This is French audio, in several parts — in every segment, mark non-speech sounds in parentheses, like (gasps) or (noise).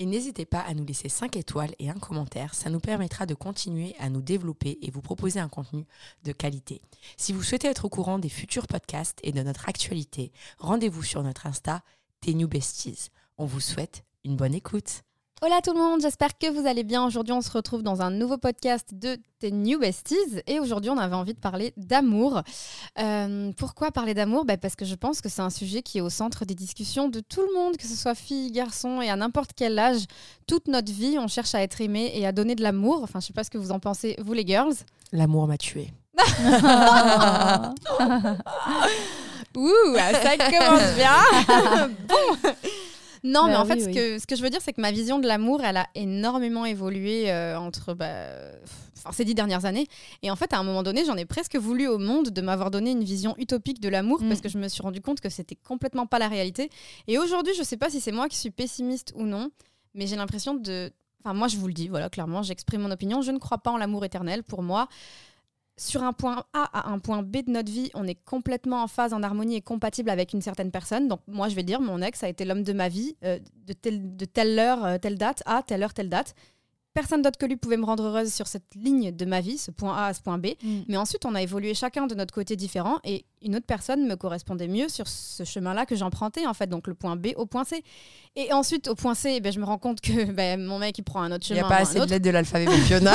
Et n'hésitez pas à nous laisser 5 étoiles et un commentaire, ça nous permettra de continuer à nous développer et vous proposer un contenu de qualité. Si vous souhaitez être au courant des futurs podcasts et de notre actualité, rendez-vous sur notre Insta, New Besties. On vous souhaite une bonne écoute. Hola tout le monde, j'espère que vous allez bien. Aujourd'hui, on se retrouve dans un nouveau podcast de tes New Besties. Et aujourd'hui, on avait envie de parler d'amour. Euh, pourquoi parler d'amour? Bah, Parce que je pense que c'est un sujet qui est au centre des discussions de tout le monde, que ce soit fille, garçon et à n'importe quel âge. Toute notre vie, on cherche à être aimé et à donner de l'amour. Enfin, je sais pas ce que vous en pensez, vous les girls. L'amour m'a tué. (laughs) Ouh, ça commence bien. (laughs) bon. Non, mais Bah en fait, oui, ce, que, ce que je veux dire, c'est que ma vision de l'amour, elle a énormément évolué euh, entre bah, enfin, ces dix dernières années. Et en fait, à un moment donné, j'en ai presque voulu au monde de m'avoir donné une vision utopique de l'amour Mm. parce que je me suis rendu compte que c'était complètement pas la réalité. Et aujourd'hui, je sais pas si c'est moi qui suis pessimiste ou non, mais j'ai l'impression de. Enfin, moi, je vous le dis, voilà, clairement, j'exprime mon opinion. Je ne crois pas en l'amour éternel. Pour moi, sur un point A à un point B de notre vie, on est complètement en phase, en harmonie et compatible avec une certaine personne. Donc moi, je vais dire, mon ex a été l'homme de ma vie euh, de, telle, heure, euh, telle date, à telle heure, telle date. Personne d'autre que lui pouvait me rendre heureuse sur cette ligne de ma vie, ce point A à ce point B. Mais ensuite, on a évolué chacun de notre côté différent et une autre personne me correspondait mieux sur ce chemin-là que j'empruntais, en fait, donc le point B au point C. Et ensuite, au point C, ben, je me rends compte que (laughs) ben, mon mec, il prend un autre Il chemin. n'y a pas assez de lettres de l'alphabet (laughs) Fiona.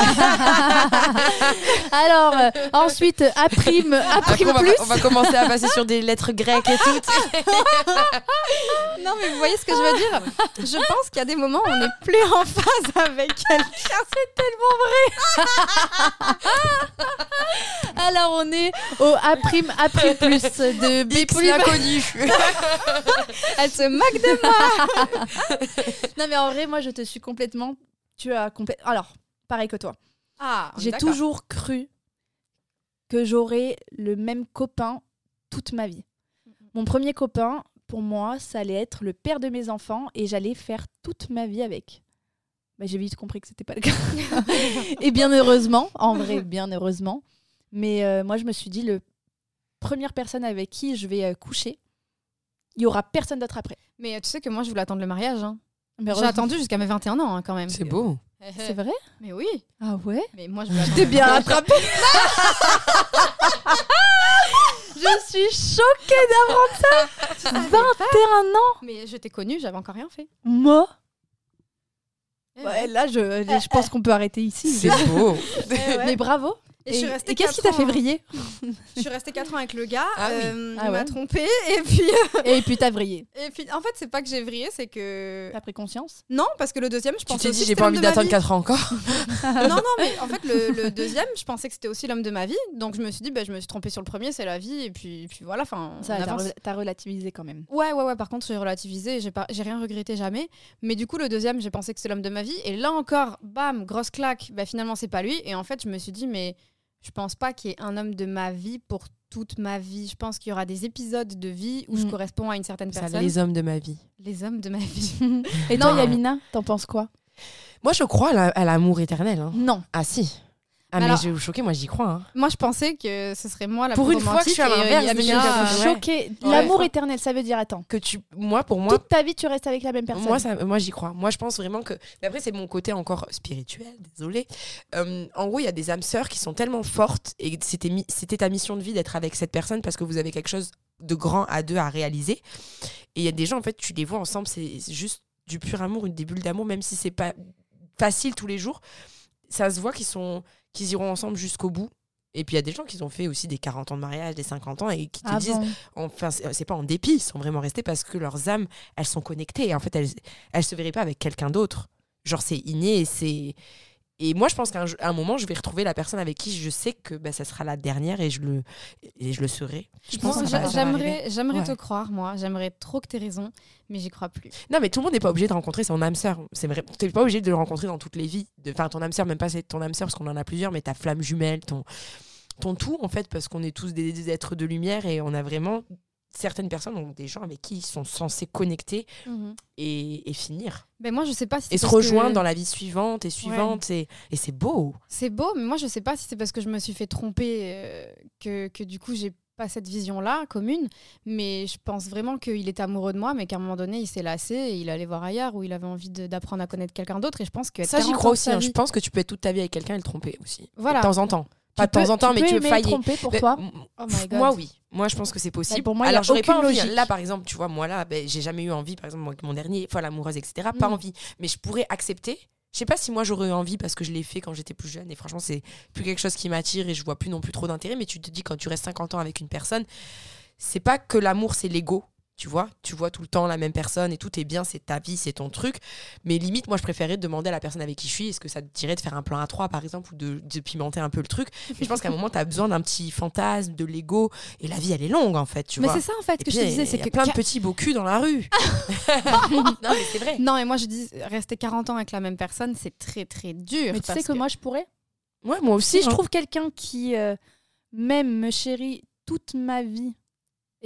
Alors, euh, ensuite, A prime, A Après, prime on, va, plus. on va commencer à passer sur des lettres grecques et tout. (laughs) Non, mais vous voyez ce que je veux dire? Je pense qu'il y a des moments où on n'est plus en phase avec quelqu'un. C'est (laughs) Alors, on est au A prime, A prime plus de B X prime. l'inconnu. (laughs) Elle se moque de moi. (laughs) Non, mais en vrai, moi, je te suis complètement. Tu as complètement. Alors, pareil que toi. Ah, J'ai toujours cru que j'aurais le même copain toute ma vie. Mon premier copain, pour moi, ça allait être le père de mes enfants et j'allais faire toute ma vie avec. Bah, J'ai vite compris que c'était pas le cas. (laughs) et bien heureusement, en vrai, bien heureusement. Mais euh, moi, je me suis dit, le première personne avec qui je vais euh, coucher, il y aura personne d'autre après. Mais euh, tu sais que moi, je voulais attendre le mariage. hein. J'ai attendu jusqu'à mes 21 ans, hein, quand même. C'est beau. (laughs) C'est vrai? Mais oui. Ah ouais? Mais moi, je. T'es bien rattrapé (laughs) Je suis choquée d'apprendre ça 21 ans Mais je t'ai connue, j'avais encore rien fait. Moi? Ouais. Là, je, je pense qu'on peut arrêter ici. C'est beau. Mais bravo Et, je suis restée et qu'est-ce qui t'a fait ans- briller (laughs) Je suis restée 4 ans avec le gars. Ah oui. euh, Ah il ouais. m'a trompée. Et puis, Et puis t'as vrillé. (laughs) et puis, en fait, c'est pas que j'ai vrillé, c'est que. T'as pris conscience? Non, parce que le deuxième, je Tu pensais t'es aussi dit, que j'ai c'était pas envie d'attendre vie. 4 ans encore. (laughs) non, non, mais en fait, le, le deuxième, je pensais que c'était aussi l'homme de ma vie. Donc, je me suis dit, bah, je me suis trompée sur le premier, c'est la vie. Et puis, puis voilà, enfin, t'as avance. re- t'as relativisé quand même. Ouais, ouais, ouais. Par contre, j'ai relativisé et j'ai pas, j'ai rien regretté jamais. Mais du coup, le deuxième, j'ai pensé que c'est l'homme de ma vie. Et là encore, bam, grosse claque. Bah, finalement, c'est pas lui. Et en fait, je me suis dit, mais je pense pas qu'il y ait un homme de ma vie pour toute ma vie. Je pense qu'il y aura des épisodes de vie où je Mm. corresponds à une certaine Ça, personne. les hommes de ma vie. Les hommes de ma vie. (laughs) Et toi, Non. Yamina, t'en penses quoi? Moi, je crois à l'amour éternel. hein. Non. Ah si. Ah, Mais mais alors- je vais vous choquer, moi j'y crois. hein. Moi, je pensais que ce serait moi la Pour plus une fois que je suis à et, l'inverse euh, euh. Ouais. L'amour éternel, ça veut dire, attends, Que tu, moi, pour moi, toute ta vie, tu restes avec la même personne. Moi, ça, moi j'y crois. Moi, je pense vraiment que. Mais après, c'est mon côté encore spirituel, désolé. en gros, il y a des âmes sœurs qui sont tellement fortes et c'était mi- c'était ta mission de vie d'être avec cette personne parce que vous avez quelque chose de grand à deux à réaliser. Et il y a des gens, en fait, tu les vois ensemble, c'est c'est juste du pur amour, une des bulles d'amour, même si c'est pas facile tous les jours. Ça se voit qu'ils sont qu'ils iront ensemble jusqu'au bout. Et puis il y a des gens qui ont fait aussi des 40 ans de mariage, des 50 ans et qui te Ah disent bon enfin c'est pas en dépit, ils sont vraiment restés parce que leurs âmes, elles sont connectées. Et en fait, elles elles se verraient pas avec quelqu'un d'autre. Genre c'est inné et c'est Et moi, je pense qu'à un, un moment, je vais retrouver la personne avec qui je sais que bah, ça sera la dernière et je le, et je le serai. Je pense. J'aimerais j'aimerais Ouais. te croire, moi. J'aimerais trop que tu raison, mais j'y crois plus. Non, mais tout le monde n'est pas obligé de rencontrer son âme sœur. C'est vrai. T'es pas obligé de le rencontrer dans toutes les vies. Enfin, ton âme sœur, même pas c'est ton âme sœur, parce qu'on en a plusieurs, mais ta flamme jumelle, ton, ton tout, en fait, parce qu'on est tous des, des êtres de lumière et on a vraiment certaines personnes, donc des gens avec qui ils sont censés connecter et, et finir. Ben moi, je sais pas si Et se que- rejoindre dans la vie suivante et suivante. Et, et c'est beau. C'est beau, mais moi, je sais pas si c'est parce que je me suis fait tromper euh, que, que du coup, j'ai pas cette vision-là commune. Mais je pense vraiment qu'il était amoureux de moi, mais qu'à un moment donné, il s'est lassé et il allait voir ailleurs où il avait envie d'apprendre à connaître quelqu'un d'autre. Et je pense que Ça, j'y crois aussi. hein. Je pense que tu peux être toute ta vie avec quelqu'un et le tromper aussi. Voilà. De temps en temps. Pas de temps en temps, tu mais tu peux faillir. tromper pour Mais, toi. Oh my God. Moi, oui. Moi, je pense que c'est possible. Bah, pour moi, il y a Alors, j'aurais pas envie. hein. logique. Là, par exemple, tu vois, moi, là, ben, j'ai jamais eu envie, par exemple, avec mon dernier, folle amoureuse, etc. Pas Mm. envie. Mais je pourrais accepter. Je sais pas si moi, j'aurais eu envie parce que je l'ai fait quand j'étais plus jeune. Et franchement, c'est plus quelque chose qui m'attire et je vois plus non plus trop d'intérêt. Mais tu te dis, quand tu restes 50 ans avec une personne, c'est pas que l'amour, c'est l'ego. Tu vois, tu vois tout le temps la même personne et tout est bien, c'est ta vie, c'est ton truc. Mais limite, moi, je préférais demander à la personne avec qui je suis, est-ce que ça te dirait de faire un plan à trois, par exemple, ou de, de pimenter un peu le truc. Mais je pense qu'à un moment, tu as besoin d'un petit fantasme, de l'ego. Et la vie, elle est longue, en fait, tu Mais vois. c'est ça, en fait, Et que je te disais. il C'est y a que plein de petits beaux culs dans la rue. (laughs) non, mais c'est vrai. Non, et moi, je dis, rester 40 ans avec la même personne, c'est très, très dur. Mais tu sais que, moi, je pourrais. Ouais, moi aussi, Si je trouve quelqu'un qui euh, m'aime, me chérit toute ma vie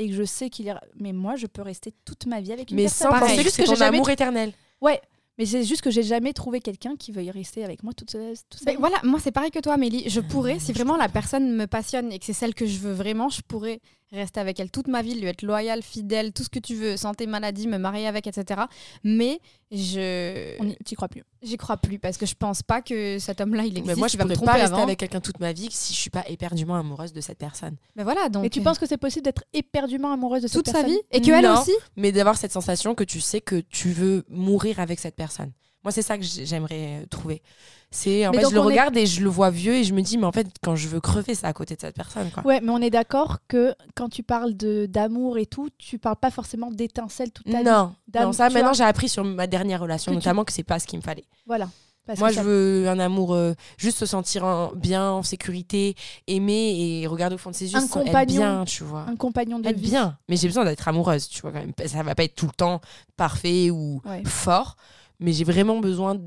et que je sais qu'il ira. Mais moi, je peux rester toute ma vie avec une Mais personne. penser c'est juste que j'ai jamais. amour éternel. Ouais. Mais c'est juste que j'ai jamais trouvé quelqu'un qui veuille rester avec moi toute, toute Mais voilà, moi c'est pareil que toi, Amélie. Je pourrais, si vraiment la personne me passionne et que c'est celle que je veux vraiment, je pourrais rester avec elle toute ma vie, lui être loyale, fidèle, tout ce que tu veux, santé, maladie, me marier avec, etc. Mais je T'y crois plus. j'y crois plus parce que je pense pas que cet homme-là il existe. Mais moi, je me pourrais tromper pas rester avant. avec quelqu'un toute ma vie si je suis pas éperdument amoureuse de cette personne. Mais voilà, donc. Mais tu penses que c'est possible d'être éperdument amoureuse de cette toute sa personne vie? Et que elle Non. aussi? Mais d'avoir cette sensation que tu sais que tu veux mourir avec cette personne. Moi, c'est ça que j'ai- j'aimerais euh, trouver. C'est en Mais fait, je le est- regarde et je le vois vieux et je me dis, mais en fait, quand je veux crever, c'est à côté de cette personne. Quoi. Ouais, mais on est d'accord que quand tu parles de d'amour et tout, tu parles pas forcément d'étincelle toute ta vie. Non, D'am- non, ça maintenant j'ai appris sur ma dernière relation Que tu- notamment que c'est pas ce qu'il me fallait. Voilà. Parce Moi je veux un amour euh, juste se sentir en- bien, en sécurité, aimer et regarder au fond de ses yeux, Un sentir- être compagnon. bien, tu vois. un compagnon de Être vie. bien, mais j'ai besoin d'être amoureuse, tu vois quand même. Ça va pas être tout le temps parfait ou Ouais. fort, mais j'ai vraiment besoin de-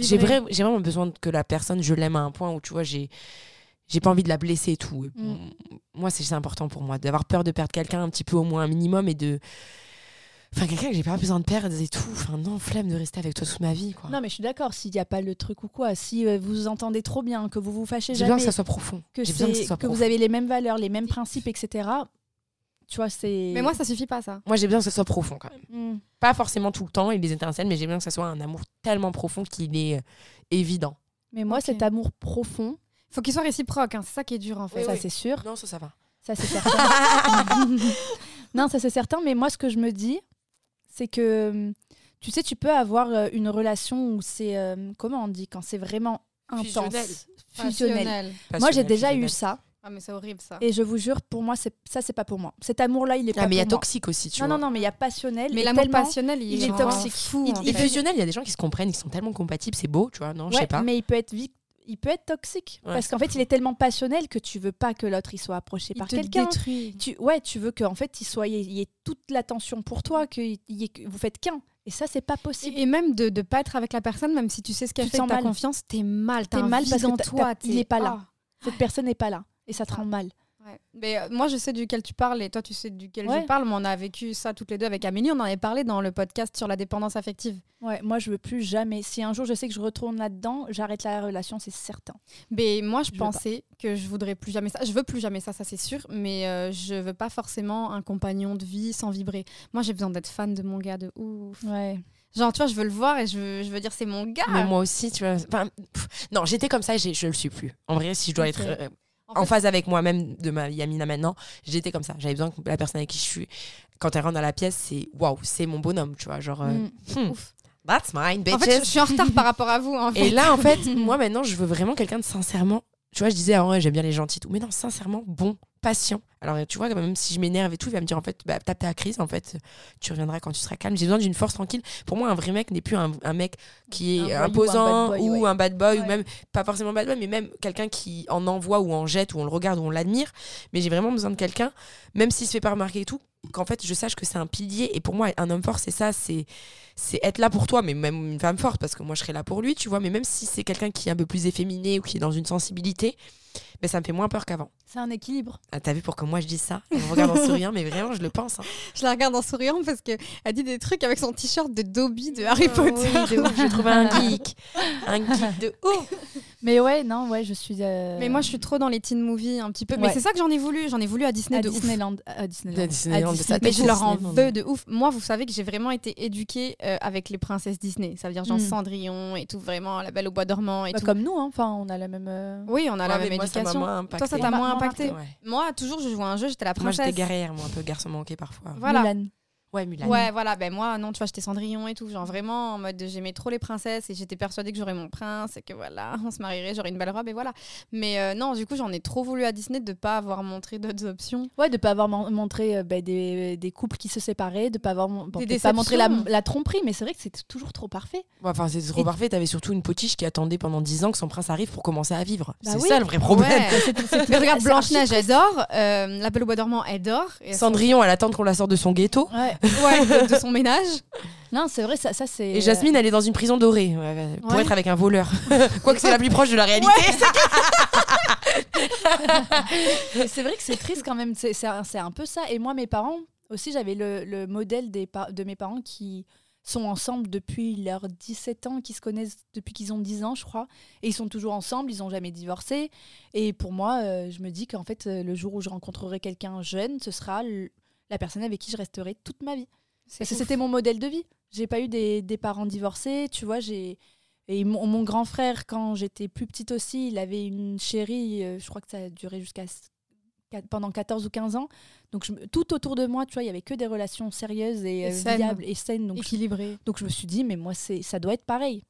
j'ai vrai- vraiment besoin que la personne je l'aime à un point où tu vois j'ai j'ai pas envie de la blesser et tout. Mm. Moi c'est important pour moi d'avoir peur de perdre quelqu'un un petit peu au moins un minimum et de enfin quelqu'un que j'ai pas besoin de perdre et tout. Enfin non, flemme de rester avec toi toute ma vie quoi. Non, mais je suis d'accord. S'il n'y a pas le truc ou quoi, si euh, vous vous entendez trop bien, que vous vous fâchez J'ai besoin jamais, que ça soit profond. que, que c'est- ça soit que vous avez les mêmes valeurs, les mêmes principes, etc. Tu vois, c'est. Mais moi ça suffit pas ça. Moi j'ai besoin que ça soit profond quand même. Mm. Pas forcément tout le temps et les étincelles, mais j'ai besoin que ça soit un amour tellement profond qu'il est euh, évident. Mais moi, cet amour profond, Faut qu'il soit réciproque, hein, c'est ça qui est dur en fait. Oui, ça oui. c'est sûr. Non, ça ça va. Ça c'est (laughs) certain. (laughs) non, ça c'est certain. Mais moi, ce que je me dis, c'est que hum, tu sais, tu peux avoir euh, une relation où c'est euh, comment on dit quand c'est vraiment intense, Fusionnel. fusionnel. Moi, j'ai déjà eu ça, Ah mais c'est horrible ça. et je vous jure, pour moi, c'est ça, c'est pas pour moi. Cet amour-là, il est Ah pas mais il y a toxique aussi, tu Non, vois. non, non, mais il y a passionnel. Mais l'amour passionnel, il, il est toxique. Fou, Il- en il fusionnel, il y a des gens qui se comprennent, qui sont tellement compatibles, c'est beau, tu vois, non Je sais pas. mais il peut être vi- il peut être toxique Ouais, parce qu'en fait, il est tellement passionnel que tu veux pas que l'autre il soit approché Il par te quelqu'un. détruit. Tu ouais, tu veux qu'en fait, il soit il y ait- toute l'attention pour toi, que il y ait- vous faites qu'un. Et ça, c'est pas possible. Et, et même de ne pas être avec la personne, même si tu sais ce qu'elle Tu fait, sens ta mal. confiance, t'es mal, t'es mal vide parce que toi. il t'es- est pas là. Ah. Cette personne n'est pas là et ça te rend mal. Ouais. Mais euh, moi, je sais duquel tu parles et toi, tu sais duquel Ouais. je parle. Mais on a vécu ça toutes les deux avec Amélie. On en avait parlé dans le podcast sur la dépendance affective. Ouais, moi je veux plus jamais. Si un jour je sais que je retourne là-dedans, j'arrête la relation, c'est certain. Mais moi, je, pensais que je voudrais plus jamais ça. Je veux plus jamais ça, ça c'est sûr. Mais euh, je veux pas forcément un compagnon de vie sans vibrer. Moi, j'ai besoin d'être fan de mon gars de ouf. Ouais. Genre, tu vois, je veux le voir et je veux, je veux dire c'est mon gars. Mais moi aussi, tu vois. enfin, non, j'étais comme ça et je le suis plus. En vrai, si je dois être En en, fait- phase avec moi-même de ma Yamina maintenant, j'étais comme ça. J'avais besoin que la personne avec qui je suis, quand elle rentre dans la pièce, c'est waouh, c'est mon bonhomme, tu vois. Genre, euh, Mm. hmm, Ouf. that's mine, bitches. En fait, je, suis en retard par rapport à vous. En fait. Et là, en fait, (laughs) moi maintenant, je veux vraiment quelqu'un de sincèrement. Tu vois, je disais, ah ouais, j'aime bien les gentils, tout. mais non, sincèrement bon patient. Alors, tu vois, même si je m'énerve et tout, il va me dire en fait, bah, tape ta crise, en fait, tu reviendras quand tu seras calme. J'ai besoin d'une force tranquille. Pour moi, un vrai mec n'est plus un, un mec qui est Un imposant un bad boy, ou ouais. un bad boy, ou même, pas forcément bad boy, mais même quelqu'un qui en envoie ou en jette, ou on le regarde ou on l'admire. Mais j'ai vraiment besoin de quelqu'un, même s'il se fait pas remarquer et tout, qu'en fait, je sache que c'est un pilier. Et pour moi, un homme fort, c'est ça, c'est c'est être là pour toi, mais même une femme forte, parce que moi je serais là pour lui, tu vois. Mais même si c'est quelqu'un qui est un peu plus efféminé ou qui est dans une sensibilité, ben, ça me fait moins peur qu'avant. C'est un équilibre. Ah, T'as vu pour que moi je dise ça? Elle me regarde en souriant, mais vraiment, je le pense. hein. (laughs) Je la regarde en souriant parce qu'elle dit des trucs avec son t-shirt de Dobby de Harry Potter. Oui, de ouf, j'ai trouvé un (laughs) geek. Un geek de ouf. Mais ouais, non, ouais, je suis. euh, Mais moi, je suis trop dans les teen movies un petit peu. Mais Ouais. c'est ça que j'en ai voulu. J'en ai voulu à Disney à de ouf. Disneyland. À Disneyland. À Disneyland, À Mais je leur en Disneyland. veux de ouf. Moi, vous savez que j'ai vraiment été éduquée euh, avec les princesses Disney. Ça veut dire genre Mm. Cendrillon et tout, vraiment, La Belle au Bois dormant et Bah, tout. comme nous, hein. enfin, on a la même. euh, Oui, on a la Ouais, mais même moi, ça m'a éducation. moins impacté. Toi, ça t'a Moi, moins moi, impacté Ouais. Moi, toujours, je jouais à un jeu, j'étais la Moi, princesse. j'étais guerrière, moi, un peu garçon manqué parfois. Voilà. Mulan. Ouais, Mulan. Ouais, voilà, ben moi, non, tu vois, j'étais Cendrillon et tout, genre vraiment en mode j'aimais trop les princesses et j'étais persuadée que j'aurais mon prince et que voilà, (laughs) on se marierait, j'aurais une belle robe et voilà. Mais euh, non, du coup, j'en ai trop voulu à Disney de pas avoir montré d'autres options. Ouais, de pas avoir mon- montré euh, bah, des, des couples qui se séparaient, de pas avoir mon- bon, Des peut-être pas montré la, la tromperie, mais c'est vrai que c'est toujours trop parfait. Ouais, Enfin, c'est trop Et- parfait. T'avais surtout une potiche qui attendait pendant 10 ans que son prince arrive pour commencer à vivre. Bah c'est oui. ça le vrai problème. Ouais. (laughs) Mais regarde, Blanche-Neige, elle dort, euh, La Belle au Bois dormant, elle dort. Et Cendrillon, elle attend qu'on la sorte de son ghetto. Ouais. Ouais, de, de son (laughs) ménage. Non, c'est vrai, ça, ça c'est. Et Jasmine, elle est dans une prison dorée ouais, pour Ouais. être avec un voleur. (laughs) Quoique c'est la plus proche de la réalité. (laughs) C'est vrai que c'est triste quand même. C'est c'est un, c'est un peu ça. Et moi, mes parents aussi, j'avais le, le modèle des de mes parents qui sont ensemble depuis leurs 17 ans, qui se connaissent depuis qu'ils ont 10 ans, je crois. Et ils sont toujours ensemble, ils n'ont jamais divorcé. Et pour moi, euh, je me dis qu'en fait, euh, le jour où je rencontrerai quelqu'un jeune, ce sera le- la personne avec qui je resterai toute ma vie. Parce que c'était mon modèle de vie. J'ai pas eu des, des parents divorcés, tu vois, j'ai... Et mon, mon grand frère, quand j'étais plus petite aussi, il avait une chérie, euh, je crois que ça a duré jusqu'à pendant 14 ou 15 ans. Donc je tout autour de moi, tu vois, il y avait que des relations sérieuses et, Et euh, saines. viables et saines. Donc, je- équilibré. donc je me suis dit, mais moi, c'est ça doit être pareil.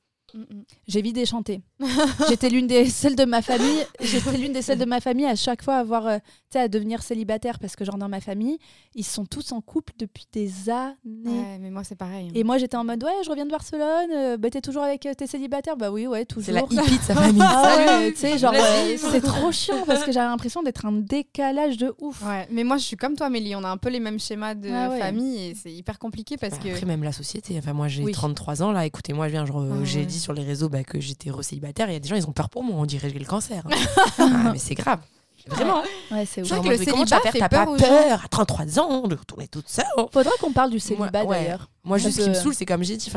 J'ai vite déchanté. (laughs) j'étais l'une des celles de ma famille. J'étais l'une des celles de ma famille à chaque fois à avoir, euh, à devenir célibataire parce que genre dans ma famille, ils sont tous en couple depuis des années. Mais moi c'est pareil. Hein. Et moi j'étais en mode ouais, je reviens de Barcelone. Euh, bah, t'es toujours avec euh, tes célibataires? Bah oui ouais toujours. C'est la hippie de sa (laughs) famille. ah, tu sais genre c'est trop chiant parce que j'avais l'impression d'être un décalage de ouf. Mais moi je suis comme toi Mélie, on a un peu les mêmes schémas de ah famille et c'est hyper compliqué parce que. Après même la société. Enfin moi j'ai oui. 33 ans là. Écoutez moi je viens genre ah j'ai 18 sur les réseaux bah, que j'étais re-célibataire. Il y a des gens, ils ont peur pour moi. On dirait que j'ai le cancer. (laughs) ah, mais c'est grave. Vraiment. Ouais, c'est vrai que le mais célibat fait T'as pas peur à 33 ans de retourner toute seule Faudra qu'on parle du célibat ouais. d'ailleurs. Moi, juste, ce qui me saoule, c'est comme j'ai dit,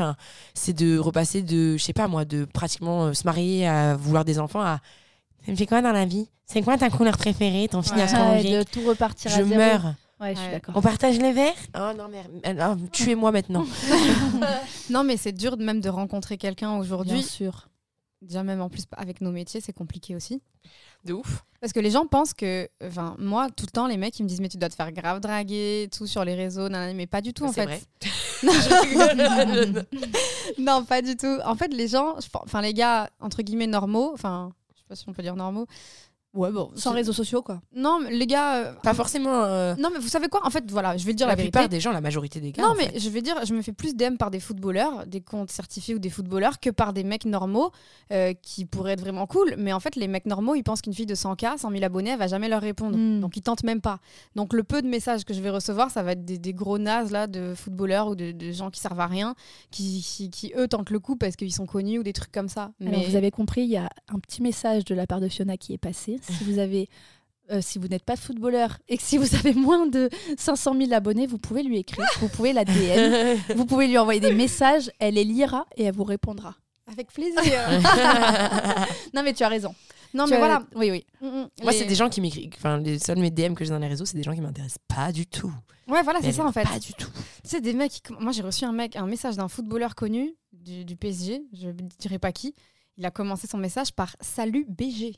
c'est de repasser de, je sais pas moi, de pratiquement euh, se marier à vouloir des enfants à. Ça me fait quoi dans la vie? C'est quoi ta couleur préférée Ton film à Ouais. de tout repartir Je à zéro. meurs. Ouais, je suis Ouais. d'accord. On partage les verres? Oh non, merde. Ah, Tuez-moi maintenant. (laughs) Non, mais c'est dur même de rencontrer quelqu'un Bien aujourd'hui. sûr. Déjà, même en plus, avec nos métiers, c'est compliqué aussi. De ouf. Parce que les gens pensent que, enfin, moi, tout le temps, les mecs, ils me disent, mais tu dois te faire grave draguer, tout sur les réseaux, nanana, mais pas du tout, en fait. vrai. Non, (laughs) non, pas du tout. En fait, les gens, enfin, les gars, entre guillemets, normaux, enfin, je sais pas si on peut dire normaux. Ouais, bon. Sans réseaux sociaux, quoi. Non, mais les gars. euh, Pas forcément. euh, Non, mais vous savez quoi En fait, voilà, je vais dire la la, vérité. plupart des gens, la majorité des gars. Non, en mais fait. je vais dire, je me fais plus DM par des footballeurs, des comptes certifiés ou des footballeurs, que par des mecs normaux euh, qui pourraient être vraiment cool. Mais en fait, les mecs normaux, ils pensent qu'une fille de 100K, 100 000 abonnés, elle va jamais leur répondre. Mm. Donc, ils tentent même pas. Donc, le peu de messages que je vais recevoir, ça va être des, des gros nazes là, de footballeurs ou de, de gens qui servent à rien, qui, qui, qui, eux tentent le coup parce qu'ils sont connus ou des trucs comme ça. Alors, vous avez compris, il y a un petit message de la part de Fiona qui est passé. Si vous avez. euh, si vous n'êtes pas footballeur et que si vous avez moins de 500 000 abonnés, vous pouvez lui écrire, vous pouvez la DM, (laughs) vous pouvez lui envoyer des messages, elle les lira et elle vous répondra. Avec plaisir. (laughs) Non mais tu as raison. non, Tu mais as- voilà. Oui, oui. Mm, mm. Moi, Les- c'est des gens qui m'écrivent. Enfin, les seuls mes DM que j'ai dans les réseaux, c'est des gens qui m'intéressent pas du tout. Ouais, voilà, c'est ça en fait. Pas du tout. Tu sais, des mecs, qui- moi j'ai reçu un mec, un message d'un footballeur connu du, du PSG, je ne dirai pas qui. Il a commencé son message par Salut BG.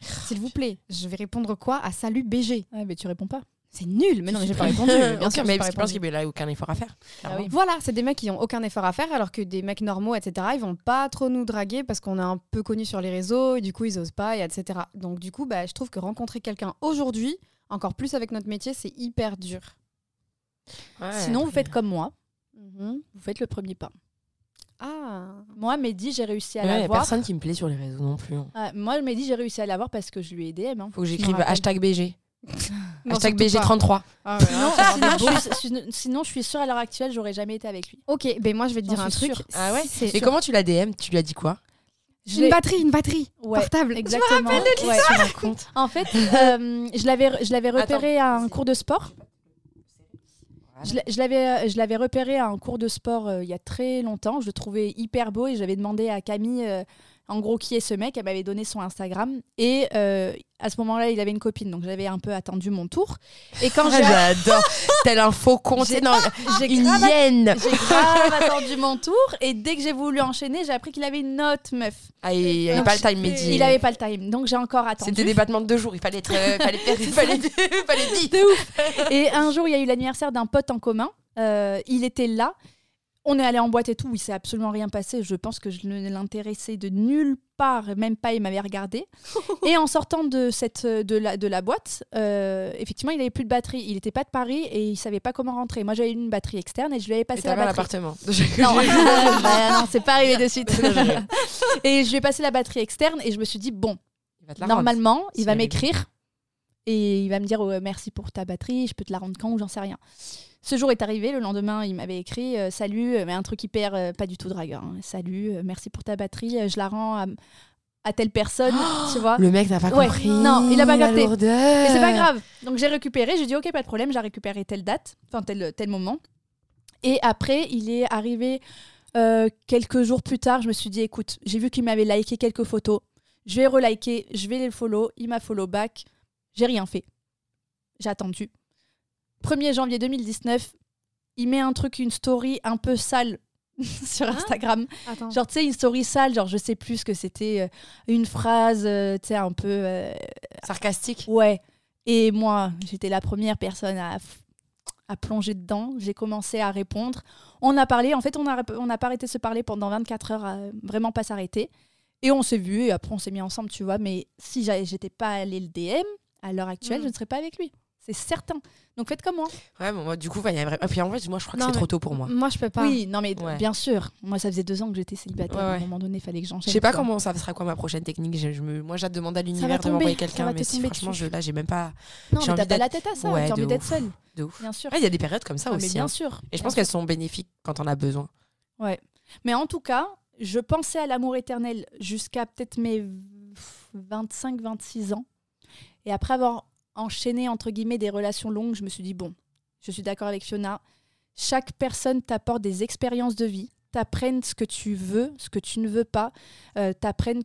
S'il vous plaît, je vais répondre quoi à Salut BG Ouais, mais tu réponds pas. C'est nul, mais non, mais j'ai pas (laughs) répondu. Bien sûr, mais je pense qu'il n'y a aucun effort à faire. Ah oui. Voilà, c'est des mecs qui ont aucun effort à faire, alors que des mecs normaux, etc., ils vont pas trop nous draguer parce qu'on est un peu connu sur les réseaux, et du coup ils osent pas, et etc. Donc du coup, bah, je trouve que rencontrer quelqu'un aujourd'hui, encore plus avec notre métier, c'est hyper dur. Ouais. Sinon, vous faites comme moi. Mhm. Vous faites le premier pas. Ah, Moi, Mehdi, j'ai réussi à Ouais, y a l'avoir. personne qui me plaît sur les réseaux non plus. hein. Ouais, moi, Mehdi, j'ai réussi à l'avoir parce que je lui ai DM. hein. Faut que Je me j'écrive rappelle. hashtag BG. (laughs) Non, hashtag surtout pas. BG33. Ah ouais, Sinon, je suis, (laughs) sinon- sinon, je suis sûre à l'heure actuelle, j'aurais jamais été avec lui. Ok, ben moi je vais te dire un truc. sûre. Ah ouais C'est Mais comment tu l'as DM Tu lui as dit quoi? Je une batterie, une batterie Ouais, portable. Exactement. Ouais. Tu racontes En fait, euh, je l'avais, je l'avais repéré à un cours de sport. Je l'a- je l'avais, l'avais repéré à un cours de sport euh, il y a très longtemps. Je le trouvais hyper beau et j'avais demandé à Camille, euh, en gros, qui est ce mec? Elle m'avait donné son Instagram. Et euh, à ce moment-là, il avait une copine. Donc j'avais un peu attendu mon tour. Et quand j'ai, J'adore. Tel un faucon. J'ai- une grave hyène. J'ai grave attendu mon tour et dès que j'ai voulu enchaîner, j'ai appris qu'il avait une autre meuf. Ah, il n'y avait Donc, pas le time, Mehdi. Il avait pas le time, donc j'ai encore attendu. C'était des battements de deux jours. Il fallait être. euh, fallait (laughs) faire. Il fallait, (laughs) fallait vite. Et un jour, il y a eu l'anniversaire d'un pote en commun. Euh, il était là. On est allé en boîte et tout. Il s'est absolument rien passé. Je pense que je ne l'intéressais de nulle part, même pas. Il m'avait regardé. (laughs) et en sortant de cette de la de la boîte, euh, effectivement, il avait plus de batterie. Il était pas de Paris et il savait pas comment rentrer. Moi, j'avais une batterie externe et je lui avais Et passé la batterie. appartement. (laughs) (laughs) Non, Bah, non, c'est pas arrivé de suite. et je lui ai passé la batterie externe et je me suis dit bon, Il rendre. normalement, il va m'écrire et il va me dire oh, merci pour ta batterie, je peux te la rendre quand ou j'en sais rien. Ce jour est arrivé, le lendemain, il m'avait écrit euh, salut, euh, mais un truc hyper euh, pas du tout dragueur. hein. Salut, euh, merci pour ta batterie, euh, je la rends à, à telle personne, (gasps) tu vois. Le mec n'a pas Ouais. compris. Non, il a pas la capté. lourdeur. Mais c'est pas grave. Donc j'ai récupéré, j'ai dit ok, pas de problème, j'ai récupéré telle date, enfin tel, tel moment. Et après, il est arrivé euh, quelques jours plus tard, je me suis dit écoute, j'ai vu qu'il m'avait liké quelques photos, je vais reliker, je vais les follow, il m'a follow back, j'ai rien fait. J'ai attendu. 1er janvier 2019, il met un truc, une story un peu sale (laughs) sur Ah. Instagram. Genre, tu sais, une story sale, genre, je sais plus ce que c'était, euh, une phrase, euh, tu sais, un peu. euh, Sarcastique. Ouais. Et moi, j'étais la première personne à, à plonger dedans. J'ai commencé à répondre. On a parlé. En fait, on n'a on a pas arrêté de se parler pendant 24 heures, à vraiment pas s'arrêter. Et on s'est vu et après on s'est mis ensemble, tu vois. Mais si j'étais pas allé le DM, à l'heure actuelle, Mm. je ne serais pas avec lui. C'est certain. Donc faites comme moi. Ouais, bon, moi, du coup, il y a vrai- Et puis en fait, moi, je crois que c'est trop tôt pour moi. Moi je peux pas. Oui, non mais Ouais. bien sûr. Moi, ça faisait deux ans que j'étais célibataire. Ouais, À un ouais. moment donné, il fallait que Je j'enchaîne. sais pas comment ça sera quoi ma prochaine technique. Je, je me... Moi, j'ai hâte de demander à l'univers de tomber, m'envoyer quelqu'un, mais si franchement, je, là, j'ai même pas. Non, j'ai mais t'as la tête à ça. Ouais, T'as de envie d'être seule. De ouf. Bien sûr. Ah, Il y a des périodes comme ça mais aussi. bien hein. sûr. Et je pense qu'elles sont bénéfiques quand on a besoin. Mais en tout cas, je pensais à l'amour éternel jusqu'à peut-être mes 25-26 ans. Et après avoir enchaîné, entre guillemets, des relations longues, je me suis dit, bon, je suis d'accord avec Fiona, chaque personne t'apporte des expériences de vie, t'apprennent ce que tu veux, ce que tu ne veux pas, euh, t'apprennent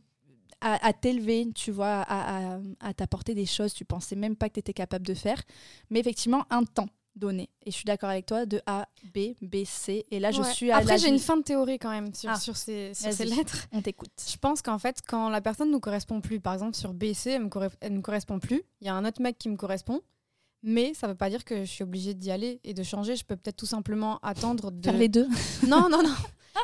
à, t'élever, tu vois, à t'apporter des choses, tu pensais même pas que tu étais capable de faire. Mais effectivement, un temps donné. Et je suis d'accord avec toi, de A, B, B, C. Et là, je suis à Après, j'ai une fin de théorie quand même sur, Ah. sur, ces, sur ces Vas-y. lettres. On t'écoute. Je pense qu'en fait, quand la personne nous correspond plus, par exemple sur BC, elle me, corre- elle me correspond plus, il y a un autre mec qui me correspond, mais ça veut pas dire que je suis obligée d'y aller et de changer. Je peux peut-être tout simplement attendre de. Faire les deux. Non, non, non.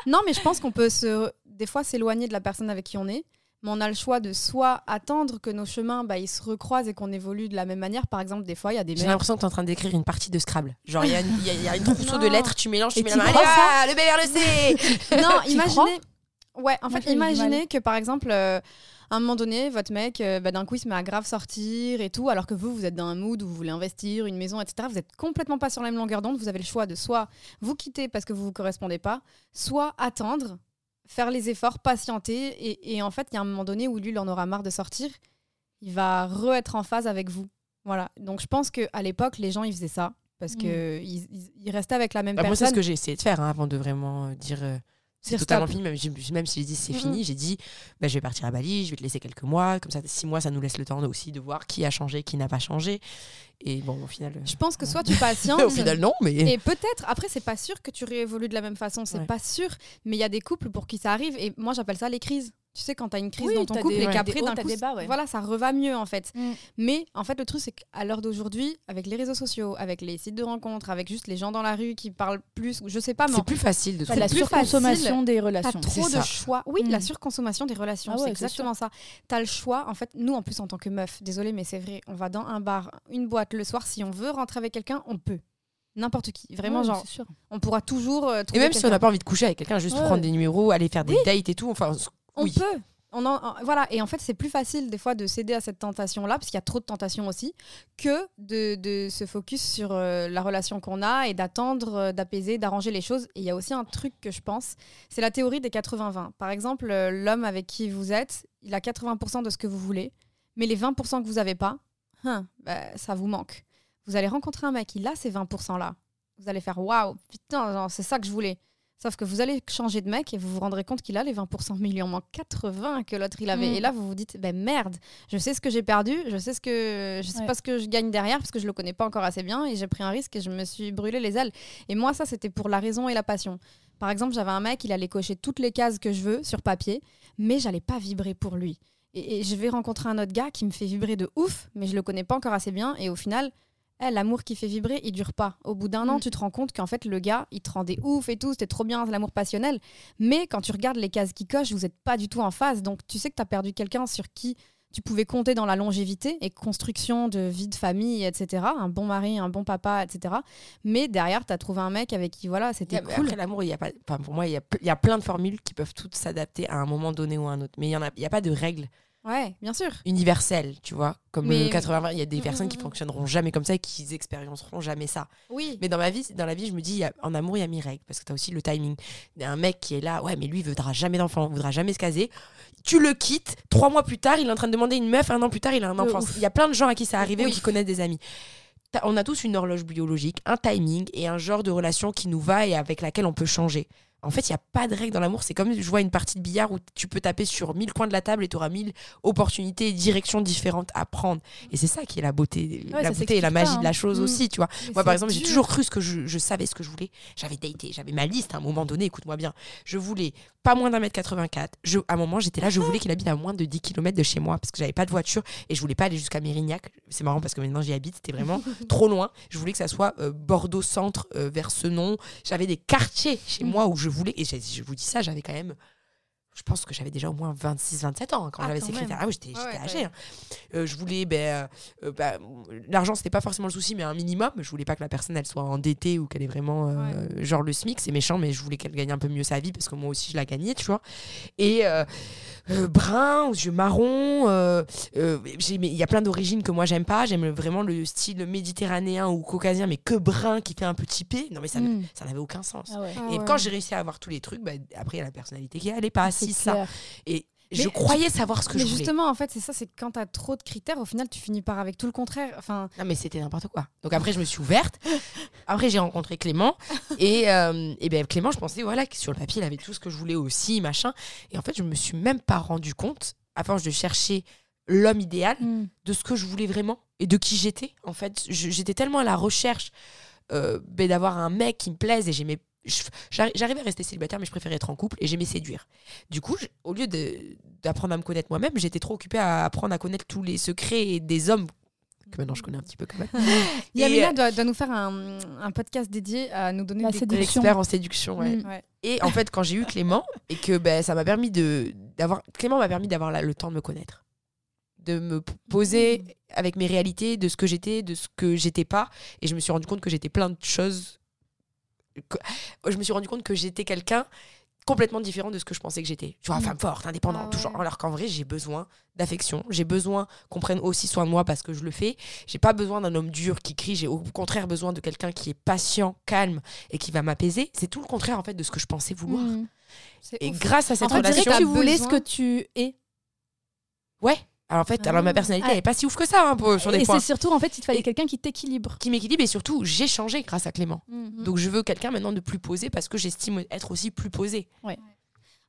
non, mais je pense qu'on peut se, des fois s'éloigner de la personne avec qui on est, mais on a le choix de soit attendre que nos chemins bah, ils se recroisent et qu'on évolue de la même manière. Par exemple, des fois, il y a des J'ai l'impression que tu es en train d'écrire une partie de Scrabble. Genre, il y a une, il y a- y a une (laughs) trousseau de lettres, tu mélanges, tu Et Allez, ah, le B vers le C (laughs) Non, imaginez. Ouais, en Moi, fait, imaginez que par exemple, euh, à un moment donné, votre mec, euh, bah, d'un coup, il se met à grave sortir et tout, alors que vous, vous êtes dans un mood où vous voulez investir, une maison, etc. Vous êtes complètement pas sur la même longueur d'onde. Vous avez le choix de soit vous quitter parce que vous vous correspondez pas, soit attendre, faire les efforts, patienter. Et, et en fait, il y a un moment donné où lui, il en aura marre de sortir. Il va re-être en phase avec vous. Voilà. Donc, je pense qu'à l'époque, les gens, ils faisaient ça parce Mm. que ils, restaient avec la même Bah, moi, c'est personne. ce que j'ai essayé de faire hein, avant de vraiment euh, dire. euh, c'est totalement stop. fini. Même, même si j'ai dit c'est fini, j'ai dit bah, je vais partir à Bali, je vais te laisser quelques mois. Comme ça, six mois, ça nous laisse le temps aussi de voir qui a changé, qui n'a pas changé. Et bon, au final. euh, Je pense que soit tu patientes. (laughs) au final, non, mais. Et peut-être, après, c'est pas sûr que tu réévolues de la même façon, c'est Ouais. pas sûr, mais il y a des couples pour qui ça arrive, et moi j'appelle ça les crises. Tu sais, quand tu as une crise Oui, dans ton t'as couple des- et qu'après, d'un t'as coup, des bas, ouais. voilà, ça reva mieux en fait. Mm. Mais en fait, le truc, c'est qu'à l'heure d'aujourd'hui, avec les réseaux sociaux, avec les sites de rencontres, avec juste les gens dans la rue qui parlent plus, je sais pas, mais C'est plus facile de T'as trouver. la surconsommation des T'as relations. trop C'est de ça. choix. Oui, Mm. la surconsommation des relations, Ah ouais, c'est exactement ça. T'as le choix. En fait, nous, en plus, en tant que meuf, désolé, mais c'est vrai, on va dans un bar, une boîte le soir. Si on veut rentrer avec quelqu'un, on peut. N'importe qui. Vraiment, Ouais, genre, on pourra toujours euh, Et trouver même si on n'a pas envie de coucher avec quelqu'un, juste Ouais. prendre des numéros, aller faire des dates et tout. Enfin, On oui. peut. On en, en- voilà, et en fait, c'est plus facile des fois de céder à cette tentation-là, parce qu'il y a trop de tentations aussi, que de, de se focus sur euh, la relation qu'on a et d'attendre, euh, d'apaiser, d'arranger les choses. Et il y a aussi un truc que je pense, c'est la théorie des 80-20. Par exemple, euh, l'homme avec qui vous êtes, il a 80% de ce que vous voulez, mais les 20% que vous n'avez pas, hein, bah, ça vous manque. Vous allez rencontrer un mec, il a ces 20%-là. Vous allez faire waouh, putain, c'est ça que je voulais. Sauf que vous allez changer de mec et vous vous rendrez compte qu'il a les 20%, mais il lui en manque 80 que l'autre il avait. Mm. Et là, vous vous dites, ben merde, je sais ce que j'ai perdu, je sais ce que je sais Ouais. pas ce que je gagne derrière parce que je le connais pas encore assez bien et j'ai pris un risque et je me suis brûlé les ailes. Et moi, ça, c'était pour la raison et la passion. Par exemple, j'avais un mec, il allait cocher toutes les cases que je veux sur papier, mais j'allais pas vibrer pour lui. Et, et je vais rencontrer un autre gars qui me fait vibrer de ouf, mais je le connais pas encore assez bien. Et au final, eh, l'amour qui fait vibrer, il dure pas. Au bout d'un an, Mm. tu te rends compte qu'en fait, le gars, il te rendait ouf et tout, c'était trop bien, l'amour passionnel. Mais quand tu regardes les cases qui cochent, vous n'êtes pas du tout en phase. Donc, tu sais que tu as perdu quelqu'un sur qui tu pouvais compter dans la longévité et construction de vie de famille, etc. Un bon mari, un bon papa, etc. Mais derrière, tu as trouvé un mec avec qui, voilà, c'était Yeah, cool. Après l'amour, il y a pas. Enfin, pour moi, il y a, y a plein de formules qui peuvent toutes s'adapter à un moment donné ou à un autre. Mais il y en a, il y a pas de règle Ouais, bien sûr. universelle, tu vois. Comme Mais- le 80 il y a des Mm, personnes mm, qui mm. fonctionneront jamais comme ça et qui expérienceront jamais ça. Oui. Mais dans ma vie, dans la vie, je me dis, il y a- en amour, il y a mes règles parce que tu as aussi le timing. Il y a un mec qui est là, ouais, mais lui, il voudra jamais d'enfant, il voudra jamais se caser. Tu le quittes, trois mois plus tard, il est en train de demander une meuf, un an plus tard, il a un De enfant. ouf. Il y a plein de gens à qui ça arrive ou Oui. qui connaissent des amis. T'as- On a tous une horloge biologique, un timing et un genre de relation qui nous va et avec laquelle on peut changer. En fait, il n'y a pas de règle dans l'amour. C'est comme jouer à une partie de billard où tu peux taper sur mille coins de la table et tu auras mille opportunités et directions différentes à prendre. Et c'est ça qui est la beauté, Ouais, la beauté et la magie pas, de la hein. chose Mm. aussi, tu vois. Mais Moi, par exemple, j'ai toujours cru ce que je, je savais ce que je voulais. J'avais daté, j'avais ma liste à un moment donné. Écoute-moi bien. Je voulais pas moins d'un mètre 84. Je, à un moment, j'étais là, je voulais qu'il habite à moins de 10 km de chez moi parce que j'avais pas de voiture et je voulais pas aller jusqu'à Mérignac. C'est marrant parce que maintenant j'y habite, c'était vraiment (laughs) trop loin. Je voulais que ça soit euh, Bordeaux centre euh, vers Senon. J'avais des quartiers chez moi où je voulais. Et je vous dis ça, j'avais quand même. Je pense que j'avais déjà au moins 26-27 ans hein, quand Ah, j'avais critères. Ah oui, j'étais Ouais, âgée. ouais. hein. Euh, je voulais, ben, euh, bah, l'argent, c'était pas forcément le souci, mais un minimum. Je voulais pas que la personne, elle soit endettée ou qu'elle ait vraiment, euh, genre le SMIC, c'est méchant, mais je voulais qu'elle gagne un peu mieux sa vie parce que moi aussi, je la gagnais, tu vois. Et euh, brun, aux yeux marrons, euh, euh, j'ai- mais il y a plein d'origines que moi, j'aime pas. J'aime vraiment le style méditerranéen ou caucasien, mais que brun qui fait un peu typé. Non, mais ça, Mm. ça n'avait aucun sens. Ah ouais. Ah Et ouais. quand j'ai réussi à avoir tous les trucs, bah, après, il y a la personnalité qui allait pas, si ça. Et je croyais savoir ce que Mais je voulais. justement, en fait, c'est ça, c'est que quand tu as trop de critères, au final, tu finis par avec tout le contraire. Enfin, Non, mais c'était n'importe quoi. Donc après, je me suis ouverte. (laughs) Après, j'ai rencontré Clément. Et, euh, et ben, Clément, je pensais voilà, que sur le papier, il avait tout ce que je voulais aussi, machin. Et en fait, je me suis même pas rendu compte, à force de chercher l'homme idéal, Mm. de ce que je voulais vraiment et de qui j'étais. En fait, j'étais tellement à la recherche euh, ben, d'avoir un mec qui me plaise et j'aimais. J'arrivais à rester célibataire, mais je préférais être en couple et j'aimais séduire. Du coup, je- au lieu d'apprendre à me connaître moi-même, j'étais trop occupée à apprendre à connaître tous les secrets des hommes que maintenant je connais un petit peu quand même. (laughs) Yamina Et, doit, doit nous faire un, un podcast dédié à nous donner La des séduction. L'expert en séduction, ouais. Mm. Ouais. Et en fait, quand j'ai eu Clément, et que ben, ça m'a permis de d'avoir Clément m'a permis d'avoir le temps de me connaître, de me poser avec mes réalités, de ce que j'étais, de ce que j'étais pas, et je me suis rendu compte que j'étais plein de choses. Je me suis rendu compte que j'étais quelqu'un complètement différent de ce que je pensais que j'étais. Tu vois, Mm. femme forte, indépendante, Ah toujours. Alors qu'en vrai, j'ai besoin d'affection, j'ai besoin qu'on prenne aussi soin de moi parce que je le fais. J'ai pas besoin d'un homme dur qui crie, j'ai au contraire besoin de quelqu'un qui est patient, calme et qui va m'apaiser. C'est tout le contraire en fait de ce que je pensais vouloir. Mm. C'est Et ouf. grâce à cette fait, dirait relation, que tu voulais besoin- ce que tu es. ouais. Alors en fait, alors ma personnalité Ah. elle est pas si ouf que ça hein, pour- sur des Et points c'est surtout, en fait, il te fallait Et- quelqu'un qui t'équilibre. qui m'équilibrent et surtout j'ai changé grâce à Clément. Mm. Donc je veux quelqu'un maintenant de plus posé parce que j'estime être aussi plus posé.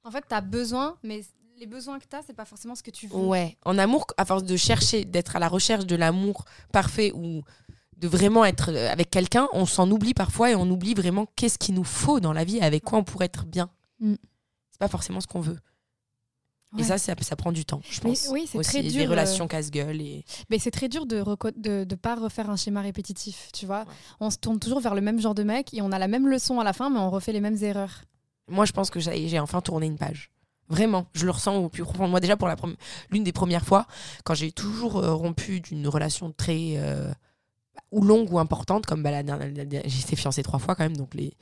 En fait, tu as besoin, mais les besoins que tu as, c'est pas forcément ce que tu veux. Ouais. En amour, à force de chercher, d'être à la recherche de l'amour parfait ou de vraiment être euh, avec quelqu'un, on s'en oublie parfois et on oublie vraiment qu'est-ce qu'il nous faut dans la vie, avec quoi on pourrait être bien. Mm. C'est pas forcément ce qu'on veut. Et Ouais. ça, ça, ça prend du temps, je Mais pense. oui, c'est très Des dur, euh, relations casse-gueule. Et... Mais c'est très dur de reco- de, de pas refaire un schéma répétitif, tu vois. Ouais. On se tourne toujours vers le même genre de mec et on a la même leçon à la fin, mais on refait les mêmes erreurs. Moi, je pense que j'ai j'ai enfin tourné une page. Vraiment, je le ressens au plus profond de moi. Déjà, pour la l'une des premières fois, quand j'ai toujours euh, rompu d'une relation très. euh, ou longue ou importante, comme bah, la dernière- la dernière- j'ai été fiancée trois fois quand même, donc les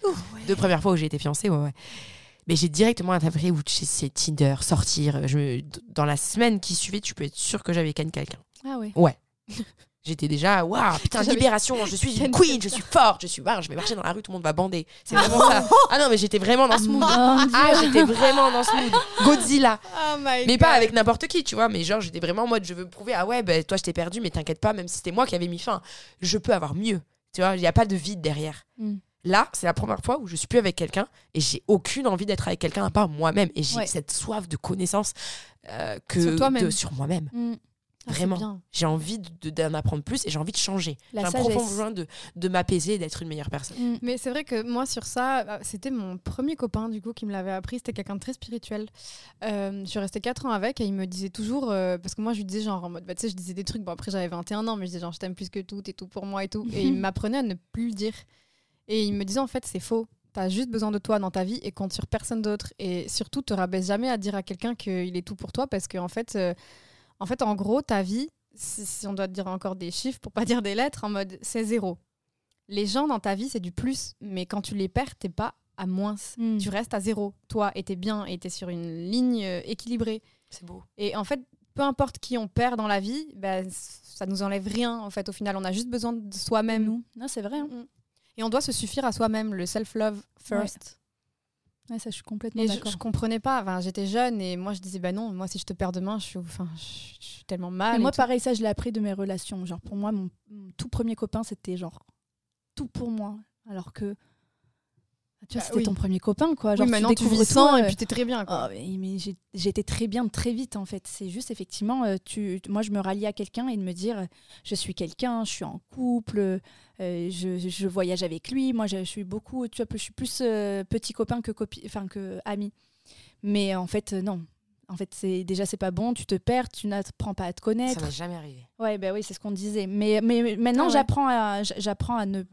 deux premières fois où j'ai été fiancée, ouais, ouais. Mais j'ai directement interprété où c'est Tinder, sortir. Je me- dans la semaine qui suivait, tu peux être sûr que j'avais ken quelqu'un. Ah ouais. (laughs) J'étais déjà, waouh, putain, libération, (laughs) je suis une queen, je suis forte, je suis, waouh, je vais marcher dans la rue, tout le monde va bander. C'est vraiment ça. (laughs) Ah non, mais j'étais vraiment dans ce mood. Ah, j'étais vraiment dans ce mood. Godzilla. Oh my Mais pas avec n'importe qui, tu vois. Mais genre, j'étais vraiment en mode, je veux me prouver, ah ouais, ben toi, je t'ai perdu, mais t'inquiète pas, même si c'était moi qui avais mis fin, je peux avoir mieux. Tu vois, il n'y a pas de vide derrière. Mm. Là, c'est la première fois où je suis plus avec quelqu'un et j'ai aucune envie d'être avec quelqu'un à part moi-même. Et j'ai Ouais. cette soif de connaissance euh, que Sur toi-même. de- sur moi-même. Mm. Ah, Vraiment. J'ai envie de- d'en apprendre plus et j'ai envie de changer. J'ai un profond besoin de, de m'apaiser et d'être une meilleure personne. Mm. Mais c'est vrai que moi, sur ça, euh, c'était mon premier copain, du coup, qui me l'avait appris. C'était quelqu'un de très spirituel. Euh, je suis restée 4 ans avec et il me disait toujours, euh, parce que moi, je lui disais genre en mode, bah, tu sais, je disais des trucs, bon, après j'avais 21 ans, mais je disais genre, je t'aime plus que tout, t'es tout pour moi et tout. Et il (laughs) m'apprenait à ne plus le dire. Et il me disait, en fait, c'est faux. T'as juste besoin de toi dans ta vie et compte sur personne d'autre. Et surtout, te rabaisse jamais à dire à quelqu'un qu'il est tout pour toi parce qu'en fait, euh, en fait, en gros, ta vie, si, si on doit dire encore des chiffres pour pas (laughs) dire des lettres, en mode c'est zéro. Les gens dans ta vie, c'est du plus, mais quand tu les perds, t'es pas à moins. Mm. Tu restes à zéro. Toi, et t'es bien, et t'es sur une ligne euh, équilibrée. C'est beau. Et en fait, peu importe qui on perd dans la vie, bah, ça nous enlève rien. En fait, au final, on a juste besoin de soi-même. Non, c'est vrai. hein. Mm. Et on doit se suffire à soi-même, le self-love first. Ouais, ça, je suis complètement Et je, d'accord. je comprenais pas. Enfin, j'étais jeune et moi, je disais, bah non, moi, si je te perds demain, je suis, enfin, je, je suis tellement mal. Mais et moi, tout. pareil, ça, je l'ai appris de mes relations. Genre, pour moi, mon, mon tout premier copain, c'était genre tout pour moi. Alors que, tu vois, Bah c'était oui. ton premier copain, quoi. Oui, Genre, maintenant, tu tout, et euh, puis t'es très bien. Quoi. Oh, mais j'étais très bien très vite en fait. C'est juste effectivement, euh, tu, moi je me rallie à quelqu'un et de me dire euh, je suis quelqu'un, je suis en couple, euh, je, je voyage avec lui. Moi je, je suis beaucoup, tu vois, je suis plus euh, petit copain que copi, enfin que ami. Mais en fait non. En fait c'est déjà c'est pas bon, tu te perds, tu n'apprends pas à te Ça connaître. m'est jamais arrivé. Ouais bah oui c'est ce qu'on disait. Mais mais maintenant Ah ouais. j'apprends à j'apprends à ne,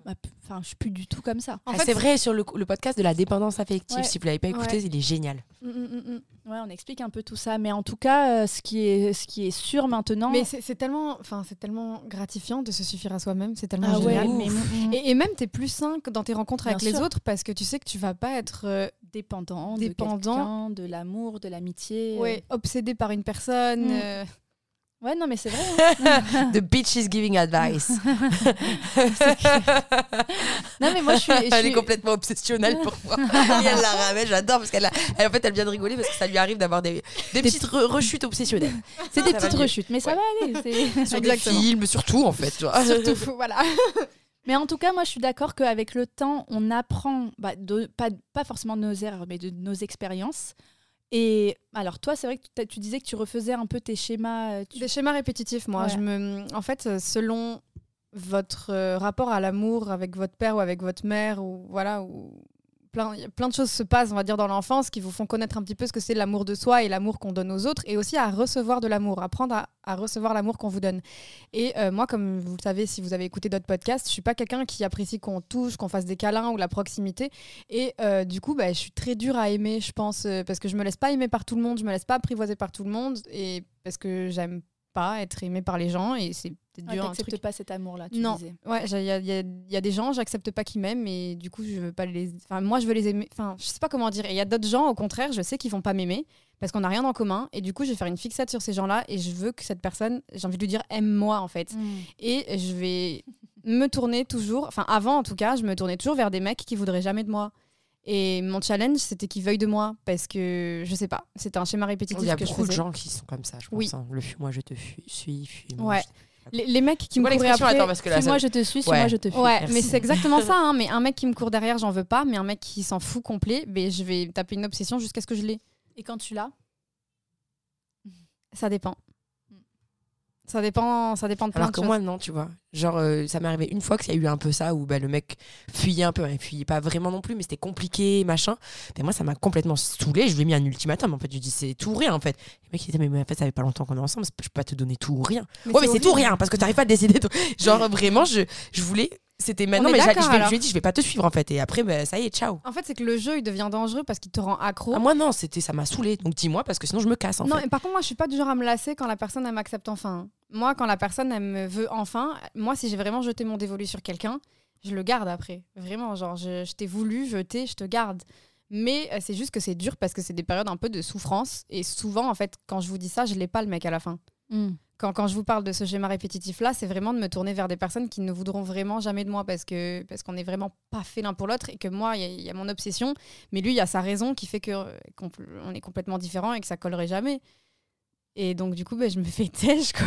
enfin je suis plus du tout comme ça. En Ah, fait, c'est vrai sur le, le podcast de la dépendance affective. Ouais. Si vous l'avez pas écouté, Ouais. il est génial. Mm, mm, mm, mm. Ouais on explique un peu tout ça. Mais en tout cas euh, ce qui est ce qui est sûr maintenant. Mais c'est c'est tellement, enfin, c'est tellement gratifiant de se suffire à soi-même. C'est tellement ah ouais, génial. mais mm, Et, et même, t'es plus sain que dans tes rencontres avec les autres parce que tu sais que tu vas pas être euh, dépendant, Dépendant. de quelqu'un, de l'amour, de l'amitié. euh. ouais, obsédé par une personne. Ouais, non, mais c'est vrai. hein. (laughs) The bitch is giving advice. non, mais moi, je suis. je elle suis- est complètement obsessionnelle pour moi. Et elle la ramène, j'adore parce qu'elle a- elle, en fait elle vient de rigoler parce que ça lui arrive d'avoir des, des petites re- rechutes obsessionnelles. C'est des Ça petites rechutes, mais ça Ouais. va aller. Sur Exactement. des films, surtout en fait. Surtout, voilà. Mais en tout cas, moi, je suis d'accord qu'avec le temps, on apprend, bah, de, pas, pas forcément de nos erreurs, mais de nos expériences. Et alors, toi, c'est vrai que tu, disais que tu refaisais un peu tes schémas. euh, tu- Des schémas répétitifs, moi. Ouais. Je me... En fait, euh, selon votre euh, rapport à l'amour avec votre père ou avec votre mère, ou voilà, ou plein, plein de choses se passent, on va dire, dans l'enfance qui vous font connaître un petit peu ce que c'est l'amour de soi et l'amour qu'on donne aux autres, et aussi à recevoir de l'amour, apprendre à, à recevoir l'amour qu'on vous donne. Et euh, moi, comme vous le savez, si vous avez écouté d'autres podcasts, je suis pas quelqu'un qui apprécie qu'on touche, qu'on fasse des câlins ou la proximité. Et euh, du coup, bah, je suis très dure à aimer, je pense, euh, parce que je me laisse pas aimer par tout le monde, je me laisse pas apprivoiser par tout le monde, et parce que j'aime pas être aimée par les gens, et c'est Dur. un T'acceptes truc. pas cet amour-là, tu Non. disais. Ouais, il y a, y a- y a des gens, j'accepte pas qu'ils m'aiment, et du coup, je veux pas les. Enfin, moi, je veux les aimer. Enfin, je sais pas comment dire. Et il y a d'autres gens, au contraire, je sais qu'ils vont pas m'aimer parce qu'on n'a rien en commun, et du coup, je vais faire une fixette sur ces gens-là, et je veux que cette personne, j'ai envie de lui dire, aime-moi en fait. Et je vais me tourner toujours, enfin avant en tout cas, je me tournais toujours vers des mecs qui voudraient jamais de moi. Et mon challenge, c'était qu'ils veuillent de moi parce que je sais pas, c'était un schéma répétitif Il y a que je beaucoup de gens qui sont comme ça, je pense. Oui. hein. Le fuis-moi, je te fuis, suis, fuis-moi. Ouais. je Les, les mecs qui me l'expression après. Attends, parce que là, Suis-moi, ça- je te suis, Ouais. suis-moi, je te fuis. Ouais, Merci. mais c'est exactement ça. hein. Mais un mec qui me court derrière, j'en veux pas. Mais un mec qui s'en fout complet, ben, je vais taper une obsession jusqu'à ce que je l'ai. Et quand tu l'as? Ça dépend. Ça dépend, ça dépend de plein Alors de que choses. moi, non, tu vois. Genre, euh, ça m'est arrivé une fois qu'il y a eu un peu ça, où bah, le mec fuyait un peu. Il fuyait pas vraiment non plus, mais c'était compliqué, machin. Mais moi, ça m'a complètement saoulé. Je lui ai mis un ultimatum. En fait, je lui ai dit, c'est tout ou rien, en fait. Le mec, il disait, mais en fait, ça fait pas longtemps qu'on est ensemble, je peux pas te donner tout ou rien. Mais ouais, mais c'est tout ou rien, parce que t'arrives pas à décider. tout. Genre, vraiment, je, je voulais. C'était maintenant, mais je, vais- je alors. lui ai dit, je vais pas te suivre, en fait. Et après, bah, ça y est, ciao. En fait, c'est que le jeu, il devient dangereux parce qu'il te rend accro. Ah, moi, non, c'était, ça m'a saoulé. Donc, dis-moi, parce que sinon, je me casse, en non, fait. et par contre, moi, je suis pas du genre à me lasser quand la personne, elle m'accepte enfin. Moi, quand la personne, elle me veut enfin, moi, si j'ai vraiment jeté mon dévolu sur quelqu'un, je le garde après. Vraiment, genre, je, je t'ai voulu, je t'ai, je te garde. Mais euh, c'est juste que c'est dur parce que c'est des périodes un peu de souffrance. Et souvent, en fait, quand je vous dis ça, je l'ai pas le mec à la fin. Mm. Quand, quand je vous parle de ce schéma répétitif-là, c'est vraiment de me tourner vers des personnes qui ne voudront vraiment jamais de moi parce que parce qu'on n'est vraiment pas fait l'un pour l'autre et que moi, il y, a- il y a mon obsession, mais lui, il y a sa raison qui fait que euh, qu'on est complètement différents et que ça collerait jamais. Et donc, du coup, ben, je me fais têche, quoi.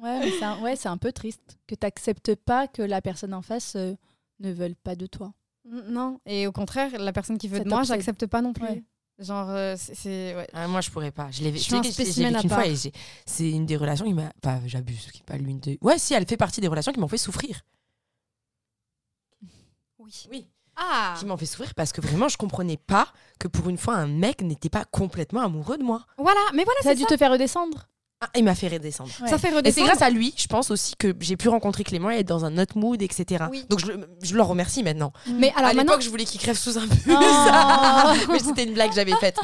Ouais, c'est un, ouais, c'est un peu triste que tu n'acceptes pas que la personne en face euh, ne veuille pas de toi. Non. Et au contraire, la personne qui veut Ça de moi, j'accepte pas non plus. Ouais. Genre, euh, c'est-. Ouais. Ah, moi, je pourrais pas. Je l'ai vécu une fois part. et c'est une des relations qui m'a. Pas, j'abuse, pas l'une des. Ouais, si, elle fait partie des relations qui m'ont fait souffrir. Oui. Oui. Ah Qui m'ont fait souffrir parce que vraiment, je comprenais pas que pour une fois, un mec n'était pas complètement amoureux de moi. Voilà, mais voilà, Ça a dû ça. te faire redescendre Ah, il m'a fait redescendre. Ouais. Ça fait Et c'est redescendre. grâce à lui, je pense aussi, que j'ai pu rencontrer Clément et être dans un autre mood, etc. Oui. Donc je, le- je le remercie maintenant. Mais alors à maintenant, l'époque, je voulais qu'il crève sous un bus. Oh. (laughs) Mais c'était une blague que j'avais faite.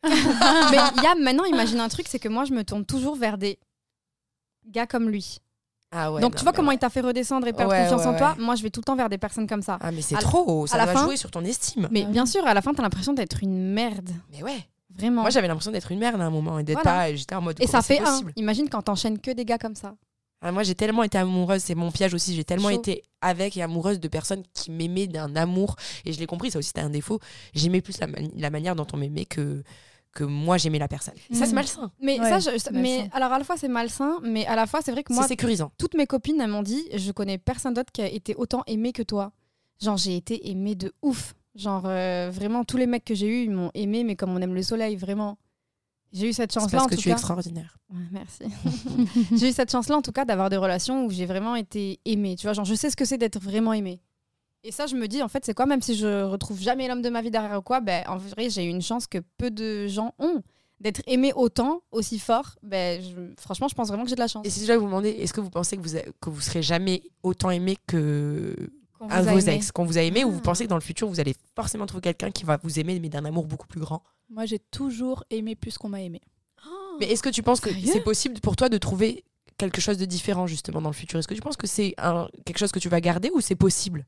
(laughs) mais il y a maintenant, imagine un truc, c'est que moi, je me tourne toujours vers des gars comme lui. Ah ouais. Donc non, tu vois comment ouais. il t'a fait redescendre et perdre Ouais, confiance ouais, en toi. Moi, je vais tout le temps vers des personnes comme ça. Ah, mais c'est la- trop. Ça va fin- jouer sur ton estime. Mais Ouais. bien sûr, à la fin, t'as l'impression d'être une merde. Mais ouais. Vraiment. Moi, j'avais l'impression d'être une merde à un moment et d'être Voilà. pas. J'étais en mode. et ça c'est fait un. Imagine quand t'enchaînes que des gars comme ça. Ah, moi, j'ai tellement été amoureuse, c'est mon piège aussi. J'ai tellement Chaud. été avec et amoureuse de personnes qui m'aimaient d'un amour. Et je l'ai compris, ça aussi, c'était un défaut. J'aimais plus la, mani- la manière dont on m'aimait que, que moi, j'aimais la personne. Ça, c'est Mm. malsain. Mais Ouais, ça, je- c'est mais malsain. alors à la fois c'est malsain, mais à la fois c'est vrai que C'est moi, sécurisant. toutes mes copines elles m'ont dit, je connais personne d'autre qui a été autant aimé que toi. Genre j'ai été aimée de ouf. Genre euh, vraiment tous les mecs que j'ai eus ils m'ont aimé, mais comme on aime le soleil, vraiment. J'ai eu cette chance-là parce en que tout tu es cas. extraordinaire. Ouais, merci. (laughs) j'ai eu cette chance-là en tout cas d'avoir des relations où j'ai vraiment été aimée. Tu vois, genre je sais ce que c'est d'être vraiment aimée. Et ça, je me dis, en fait, c'est quoi, même si je retrouve jamais l'homme de ma vie derrière ou quoi, ben, en vrai, j'ai eu une chance que peu de gens ont. D'être aimé autant, aussi fort, ben, je- franchement, je pense vraiment que j'ai de la chance. Et si je dois vous demander, est-ce que vous pensez que vous, a- que vous serez jamais autant aimé que A vos aimé. ex, qu'on vous a aimé, ou vous Ah. pensez que dans le futur, vous allez forcément trouver quelqu'un qui va vous aimer, mais d'un amour beaucoup plus grand Moi, j'ai toujours aimé plus qu'on m'a aimé. Mais est-ce que tu penses que c'est possible pour toi de trouver quelque chose de différent justement dans le futur? Est-ce que tu penses que c'est quelque chose que tu vas garder ou c'est possible?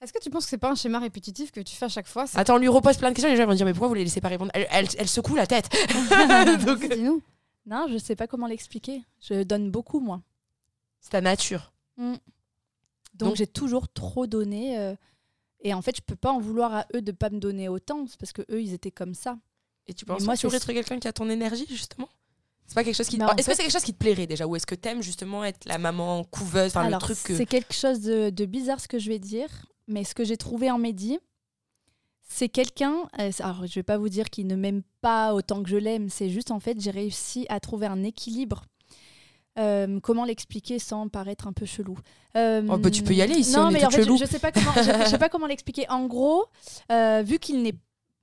Est-ce que tu penses que c'est pas un schéma répétitif que tu fais à chaque fois? Attends, on lui repose plein de questions, les gens vont dire mais pourquoi vous les laissez pas répondre? Elle, elle- elle secoue la tête. (laughs) (laughs) Donc Dis-nous. Non, je sais pas comment l'expliquer. Je donne beaucoup, moi. c'est ta nature. Donc, Donc- j'ai toujours trop donné. euh, et en fait, je peux pas en vouloir à eux de pas me donner autant. C'est parce que eux, ils étaient comme ça. Et tu penses moi, que tu être quelqu'un qui a ton énergie justement? C'est pas quelque chose qui. Est-ce que c'est quelque chose qui te plairait déjà? Ou est-ce que t'aimes justement être la maman couveuse, enfin le truc que. c'est quelque chose de, de bizarre ce que je vais dire, mais ce que j'ai trouvé en Mehdi, c'est quelqu'un. euh, alors, je vais pas vous dire qu'il ne m'aime pas autant que je l'aime. C'est juste en fait, j'ai réussi à trouver un équilibre. Euh, comment l'expliquer sans paraître un peu chelou Euh, Oh, bah, tu peux y aller, ici, non, on est mais toutes en fait, je, cheloues. je sais pas comment, je, je sais pas comment l'expliquer. En gros, euh, vu qu'il n'est,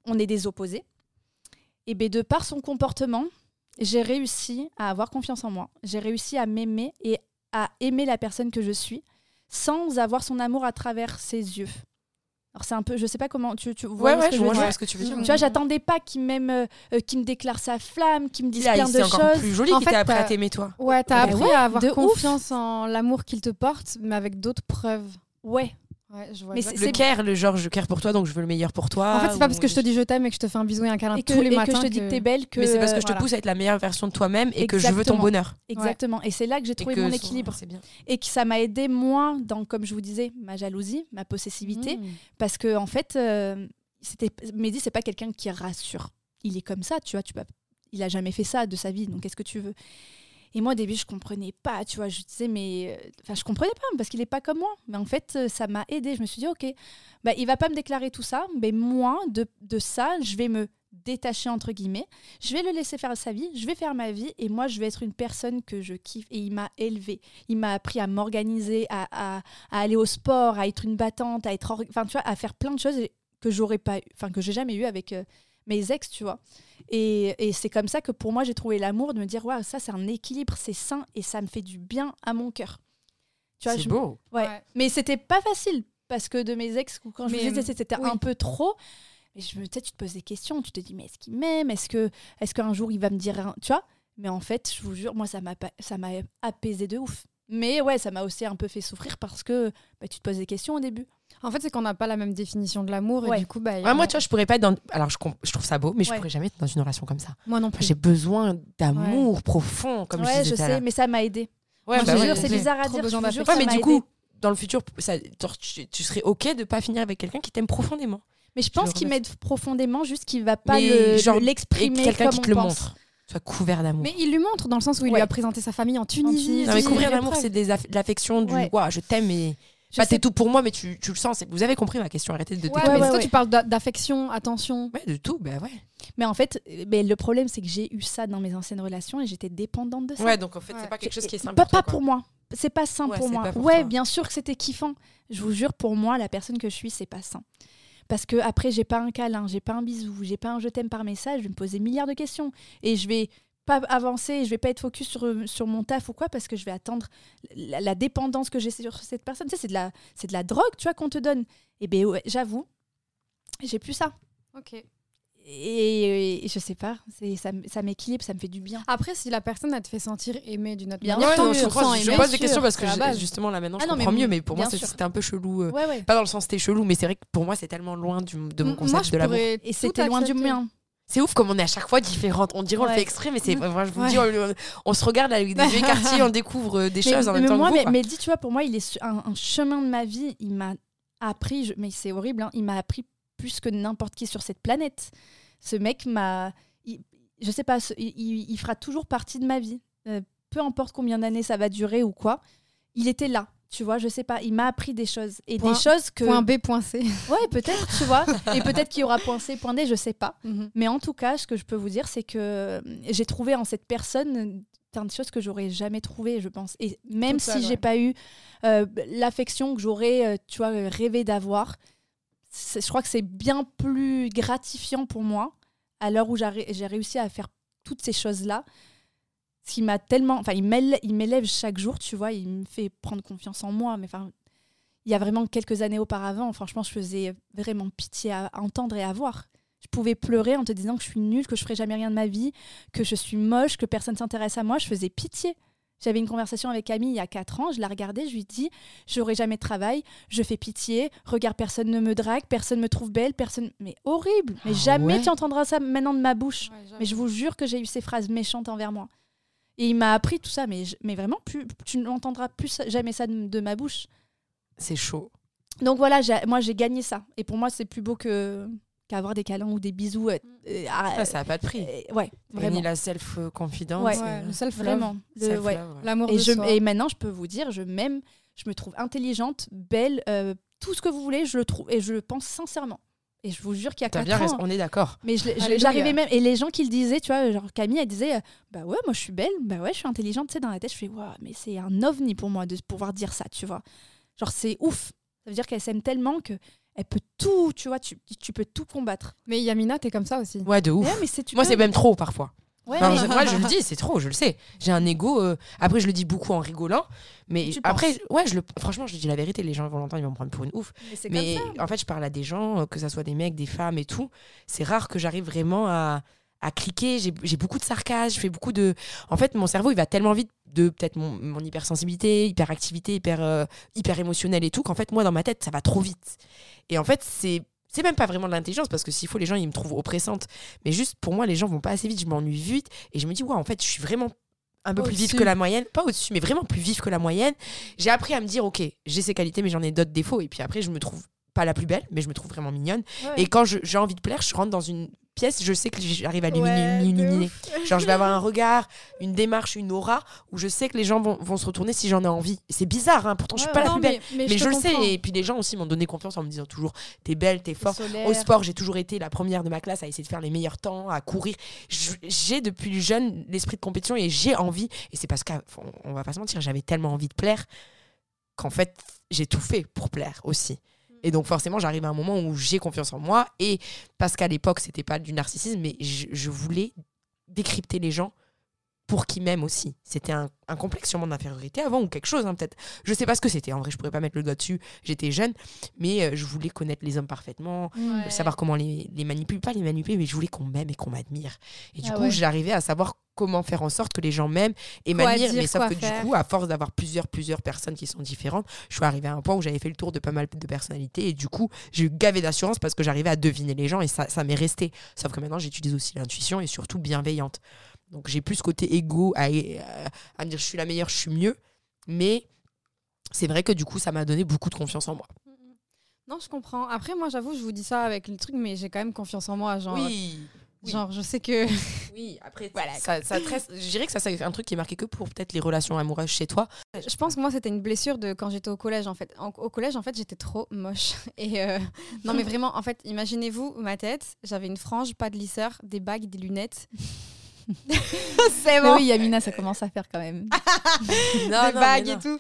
on est des opposés, et ben de par son comportement, j'ai réussi à avoir confiance en moi. J'ai réussi à m'aimer et à aimer la personne que je suis sans avoir son amour à travers ses yeux. Alors c'est un peu, je sais pas comment tu, tu vois Ouais, ce ouais, que je vois, je dire. vois ce que tu veux dire. Tu vois, j'attendais pas qu'il m'aime, euh, euh, qu'il me déclare sa flamme, qu'il me dise Là, plein c'est de encore choses. plus joli En qu'il fait, appris à t'aimer toi. Ouais, t'as Bah appris ouais, à avoir ouf. confiance en l'amour qu'il te porte, mais avec d'autres preuves. Ouais. Ouais, je vois Mais. Le care, le genre je care pour toi donc je veux le meilleur pour toi. En fait, c'est pas parce que je te dis je t'aime et que je te fais un bisou et un câlin Et que, tous les et que je te dis que t'es belle, que Mais c'est parce que je te voilà. pousse à être la meilleure version de toi-même et que je veux ton bonheur. Exactement. Et c'est là que j'ai trouvé que mon équilibre. C'est bien. Et que ça m'a aidé, moi, dans, comme je vous disais, ma jalousie, ma possessivité. Mmh. Parce que, en fait, euh, c'était Mehdi, c'est pas quelqu'un qui rassure. Il est comme ça, tu vois. Tu peux, il a jamais fait ça de sa vie, donc qu'est-ce que tu veux? Et moi, au début, je comprenais pas, tu vois. Je disais, mais. euh, Enfin, je comprenais pas, parce qu'il est pas comme moi. Mais en fait, euh, ça m'a aidé. Je me suis dit, ok, bah, il va pas me déclarer tout ça, mais moi, de, de ça, je vais me détacher entre guillemets. Je vais le laisser faire sa vie, je vais faire ma vie et moi je vais être une personne que je kiffe et il m'a élevé. Il m'a appris à m'organiser, à, à- aller au sport, à être une battante, à être, enfin tu vois, à faire plein de choses que j'aurais pas, eu- enfin que j'ai jamais eu avec euh, mes ex, tu vois. Et, et c'est comme ça que pour moi j'ai trouvé l'amour de me dire waouh ça c'est un équilibre, c'est sain et ça me fait du bien à mon cœur. Tu vois, C'est je- beau. Ouais. Ouais. Mais c'était pas facile parce que de mes ex, quand je Mais, disais c'était oui. un peu trop. Mais je me, tu sais, tu te poses des questions, tu te dis mais est-ce qu'il m'aime? Est-ce que, est-ce qu'un jour il va me dire, un- tu vois? Mais en fait, je vous jure, moi ça m'a, ça m'a apaisé de ouf. Mais ouais, ça m'a aussi un peu fait souffrir parce que bah, tu te poses des questions au début. En fait, c'est qu'on n'a pas la même définition de l'amour Ouais. et du coup, bah, Ouais, moi, tu vois, je pourrais pas être dans. Alors, je, comp- je trouve ça beau, mais je Ouais. pourrais jamais être dans une relation comme ça. moi non plus. J'ai besoin d'amour profond, comme ouais, je je disais. tout à sais, mais ça m'a aidé. Ouais, je bah te ouais, jure, c'est bizarre à dire. je vous jure, ça Ouais, mais m'a du aidé. coup, dans le futur, ça, tu, tu serais OK de pas finir avec quelqu'un qui t'aime profondément. mais je pense qu'il m'aide profondément, juste qu'il va pas Mais le- l'exprimer quelqu'un comme qui on te le montre. Soit couvert d'amour. Mais il lui montre dans le sens où il Ouais. lui a présenté sa famille en Tunisie. Tunisie. Non, mais couvrir d'amour, c'est de l'affection, du Ouais. Ouah, je t'aime et. Je Pas sais- t'es tout pour moi, mais tu, tu le sens. Vous avez compris ma question, arrêtez de Ouais, mais ouais, toi, tu parles d'a- d'affection, attention. Ouais, de tout, bah ouais. Mais en fait, euh, mais le problème, c'est que j'ai eu ça dans mes anciennes relations et j'étais dépendante de ça. Ouais, donc en fait, Ouais. c'est pas quelque chose qui est simple. Pas, pour toi, pas pour moi. C'est pas sain Ouais, pour moi. pour ouais, toi. bien sûr que c'était kiffant. Je vous jure, pour moi, la personne que je suis, c'est pas sain. Parce que après, j'ai pas un câlin, j'ai pas un bisou, j'ai pas un je t'aime par message, je vais me poser milliards de questions et je vais pas avancer, je vais pas être focus sur, sur mon taf ou quoi parce que je vais attendre la, la dépendance que j'ai sur cette personne. Tu sais, c'est de la c'est de la drogue, tu vois, qu'on te donne. Et ben ouais, j'avoue, j'ai plus ça. Ok. Et, et je sais pas, c'est ça, ça m'équilibre, ça me fait du bien. Après, si la personne, elle te fait sentir aimée d'une autre Bien manière, Ouais, non, je pose des questions parce que justement là maintenant je Ah non, mais mieux, mais pour moi bien c'était un peu chelou. euh, Ouais, ouais. Pas dans le sens c'était chelou, mais c'est vrai que pour moi c'est tellement loin du- de mon concept Moi, je de l'amour. Et c'était loin du mien. C'est ouf comme on est à chaque fois différentes. On dirait on le fait exprès, mais c'est moi je vous Ouais. dis, on, on se regarde avec des yeux écartés, (laughs) on découvre euh, des Mais- choses en même mais temps moi, que vous. mais, dis, tu vois, pour moi, il est un, un chemin de ma vie. Il m'a appris, je- mais c'est horrible, hein, il m'a appris plus que n'importe qui sur cette planète. Ce mec m'a. Je sais pas, ce- il, il- il fera toujours partie de ma vie. Euh, peu importe combien d'années ça va durer ou quoi. Il était là, tu vois, je sais pas. Il m'a appris des choses. Et Point- des choses que. Point B, point C. (laughs) Ouais, peut-être, tu vois. Et peut-être qu'il y aura point C, point D, je sais pas. Mhm. Mais en tout cas, ce que je peux vous dire, c'est que euh, j'ai trouvé en cette personne euh, plein de choses que j'aurais jamais trouvées, je pense. Et même si j'ai ouais. pas eu euh, l'affection que j'aurais, euh, tu vois, rêvé d'avoir, je crois que c'est bien plus gratifiant pour moi à l'heure où j'ai réussi à faire toutes ces choses-là. Ce qui m'a tellement, enfin, il m'élève, il m'élève chaque jour, tu vois, il me fait prendre confiance en moi. Mais enfin, il y a vraiment quelques années auparavant, franchement, je faisais vraiment pitié à entendre et à voir. Je pouvais pleurer en te disant que je suis nulle, que je ferai jamais rien de ma vie, que je suis moche, que personne s'intéresse à moi. Je faisais pitié. J'avais une conversation avec Camille il y a 4 ans, je la regardais, je lui dis J'aurai jamais de travail, je fais pitié, regarde, personne ne me drague, personne me trouve belle, personne. Mais horrible Mais Ah jamais ouais tu entendras ça maintenant de ma bouche. Mais je vous jure que j'ai eu ces phrases méchantes envers moi. Et il m'a appris tout ça, mais, je- mais vraiment, plus, tu n'entendras plus jamais ça de, de ma bouche. C'est chaud. Donc voilà, moi j'ai gagné ça. Et pour moi, c'est plus beau que qu'avoir des câlins ou des bisous. euh, euh, ah, Ça, ça a pas de prix. euh, ouais, Vraiment. vraiment. la self-confidence. Ouais. Ouais, le self-love. Vraiment. Ouais. L'amour Et, de je, soi. et maintenant, je peux vous dire, je m'aime, je me trouve intelligente, belle, euh, tout ce que vous voulez, je le trouve. Et je le pense sincèrement. Et je vous jure qu'il y a T'as 4 bien ans. raison, on est d'accord. Mais j'arrivais même. Et les gens qui le disaient, tu vois, genre Camille, elle disait, bah ouais, moi je suis belle, bah ouais, je suis intelligente, tu sais, dans la tête, je fais, waouh, mais c'est un ovni pour moi de pouvoir dire ça, tu vois. Genre, c'est ouf. Ça veut dire qu'elle s'aime tellement que elle peut tout, tu vois, tu, tu peux tout combattre. Mais Yamina, t'es comme ça aussi. Ouais, de ouf. Ouais, mais Moi, c'est même trop parfois. Ouais, mais- (laughs) moi, je le dis, c'est trop, je le sais. J'ai un ego. euh, Après, je le dis beaucoup en rigolant. Mais Tu après, penses? ouais, je le... franchement, je dis la vérité. Les gens vont l'entendre, ils vont me prendre pour une ouf. mais c'est Mais comme ça. en fait, je parle à des gens, euh, que ce soit des mecs, des femmes et tout. C'est rare que j'arrive vraiment à, à cliquer. J'ai j'ai beaucoup de sarcasme, je fais beaucoup de. En fait, mon cerveau, il va tellement vite de peut-être mon, mon hypersensibilité, hyperactivité, hyper, euh, hyper émotionnelle et tout, qu'en fait, moi, dans ma tête, ça va trop vite. Et en fait, c'est. C'est même pas vraiment de l'intelligence parce que s'il faut, les gens, ils me trouvent oppressante. Mais juste pour moi, les gens vont pas assez vite, je m'ennuie vite. Et je me dis, ouais, en fait, je suis vraiment un peu plus vive que la moyenne. Pas au-dessus, mais vraiment plus vive que la moyenne. J'ai appris à me dire, ok, j'ai ces qualités, mais j'en ai d'autres défauts. Et puis après, je me trouve pas la plus belle, mais je me trouve vraiment mignonne. Ouais. Et quand j'ai envie de plaire, je rentre dans une pièce, je sais que j'arrive à Ouais, l'illuminer. Genre, je vais avoir un (laughs) regard, une démarche, une aura où je sais que les gens vont, vont se retourner si j'en ai envie. C'est bizarre, hein, pourtant, je suis Ouais, pas la plus belle. mais, mais Mais je, le sais. Et puis, les gens aussi m'ont donné confiance en me disant toujours T'es belle, t'es forte. Au sport, j'ai toujours été la première de ma classe à essayer de faire les meilleurs temps, à courir. J'ai depuis jeune l'esprit de compétition et j'ai envie. Et c'est parce qu'on va pas se mentir, j'avais tellement envie de plaire qu'en fait, j'ai tout fait pour plaire aussi. Et donc forcément, j'arrive à un moment où j'ai confiance en moi. Et parce qu'à l'époque, c'était pas du narcissisme, mais je, je voulais décrypter les gens pour qu'ils m'aiment aussi. C'était un, un complexe sûrement d'infériorité avant ou quelque chose, hein, peut-être. Je sais pas ce que c'était. En vrai, je pourrais pas mettre le doigt dessus. J'étais jeune, mais euh, je voulais connaître les hommes parfaitement, Ouais. savoir comment les, les manipuler, pas les manipuler, mais je voulais qu'on m'aime et qu'on m'admire. Et du Ah coup, ouais. j'arrivais à savoir comment faire en sorte que les gens m'aiment et m'admirent. Mais sauf que faire. du coup, à force d'avoir plusieurs, plusieurs personnes qui sont différentes, je suis arrivée à un point où j'avais fait le tour de pas mal de personnalités. Et du coup, j'ai eu gavé d'assurance parce que j'arrivais à deviner les gens et ça, ça m'est resté. Sauf que maintenant, j'utilise aussi l'intuition et surtout bienveillante. Donc j'ai plus ce côté égo à, à, à me dire je suis la meilleure, je suis mieux. Mais c'est vrai que du coup, ça m'a donné beaucoup de confiance en moi. Non, je comprends. Après, moi, j'avoue, je vous dis ça avec le truc, mais j'ai quand même confiance en moi. Genre, oui. oui. genre je sais que. (laughs) Oui, après, (laughs) Voilà, ça, ça je dirais que ça, c'est un truc qui est marqué que pour peut-être les relations amoureuses chez toi. Je pense que moi, c'était une blessure de quand j'étais au collège, en fait. En- au collège, en fait, j'étais trop moche. (laughs) Et euh, non, mais vraiment, en fait, imaginez-vous ma tête. J'avais une frange, pas de lisseur, des bagues, des lunettes. (laughs) C'est Mais bon. oui, Yamina, ça commence à faire quand même. Non, (laughs) des non, bagues et tout.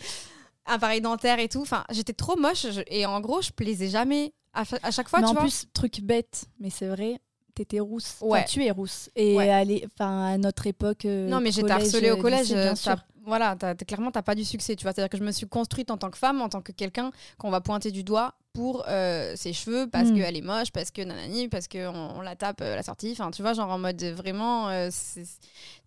Appareil dentaire et tout. Enfin, j'étais trop moche. je- et en gros, je plaisais jamais. À, à chaque fois, mais tu en vois. plus, truc bête, mais c'est vrai, t'étais rousse. Enfin, Ouais. tu es rousse. Et Ouais. enfin, à notre époque. euh, Non, mais j'étais harcelée au euh, collège. lycée, bien euh, Voilà, t'as- t'as- clairement, t'as pas du succès. Tu vois, c'est-à-dire que je me suis construite en tant que femme, en tant que quelqu'un qu'on va pointer du doigt pour euh, ses cheveux, parce Mm. qu'elle est moche, parce que nanani, parce qu'on on la tape euh, à la sortie. Enfin, tu vois, genre en mode vraiment. euh,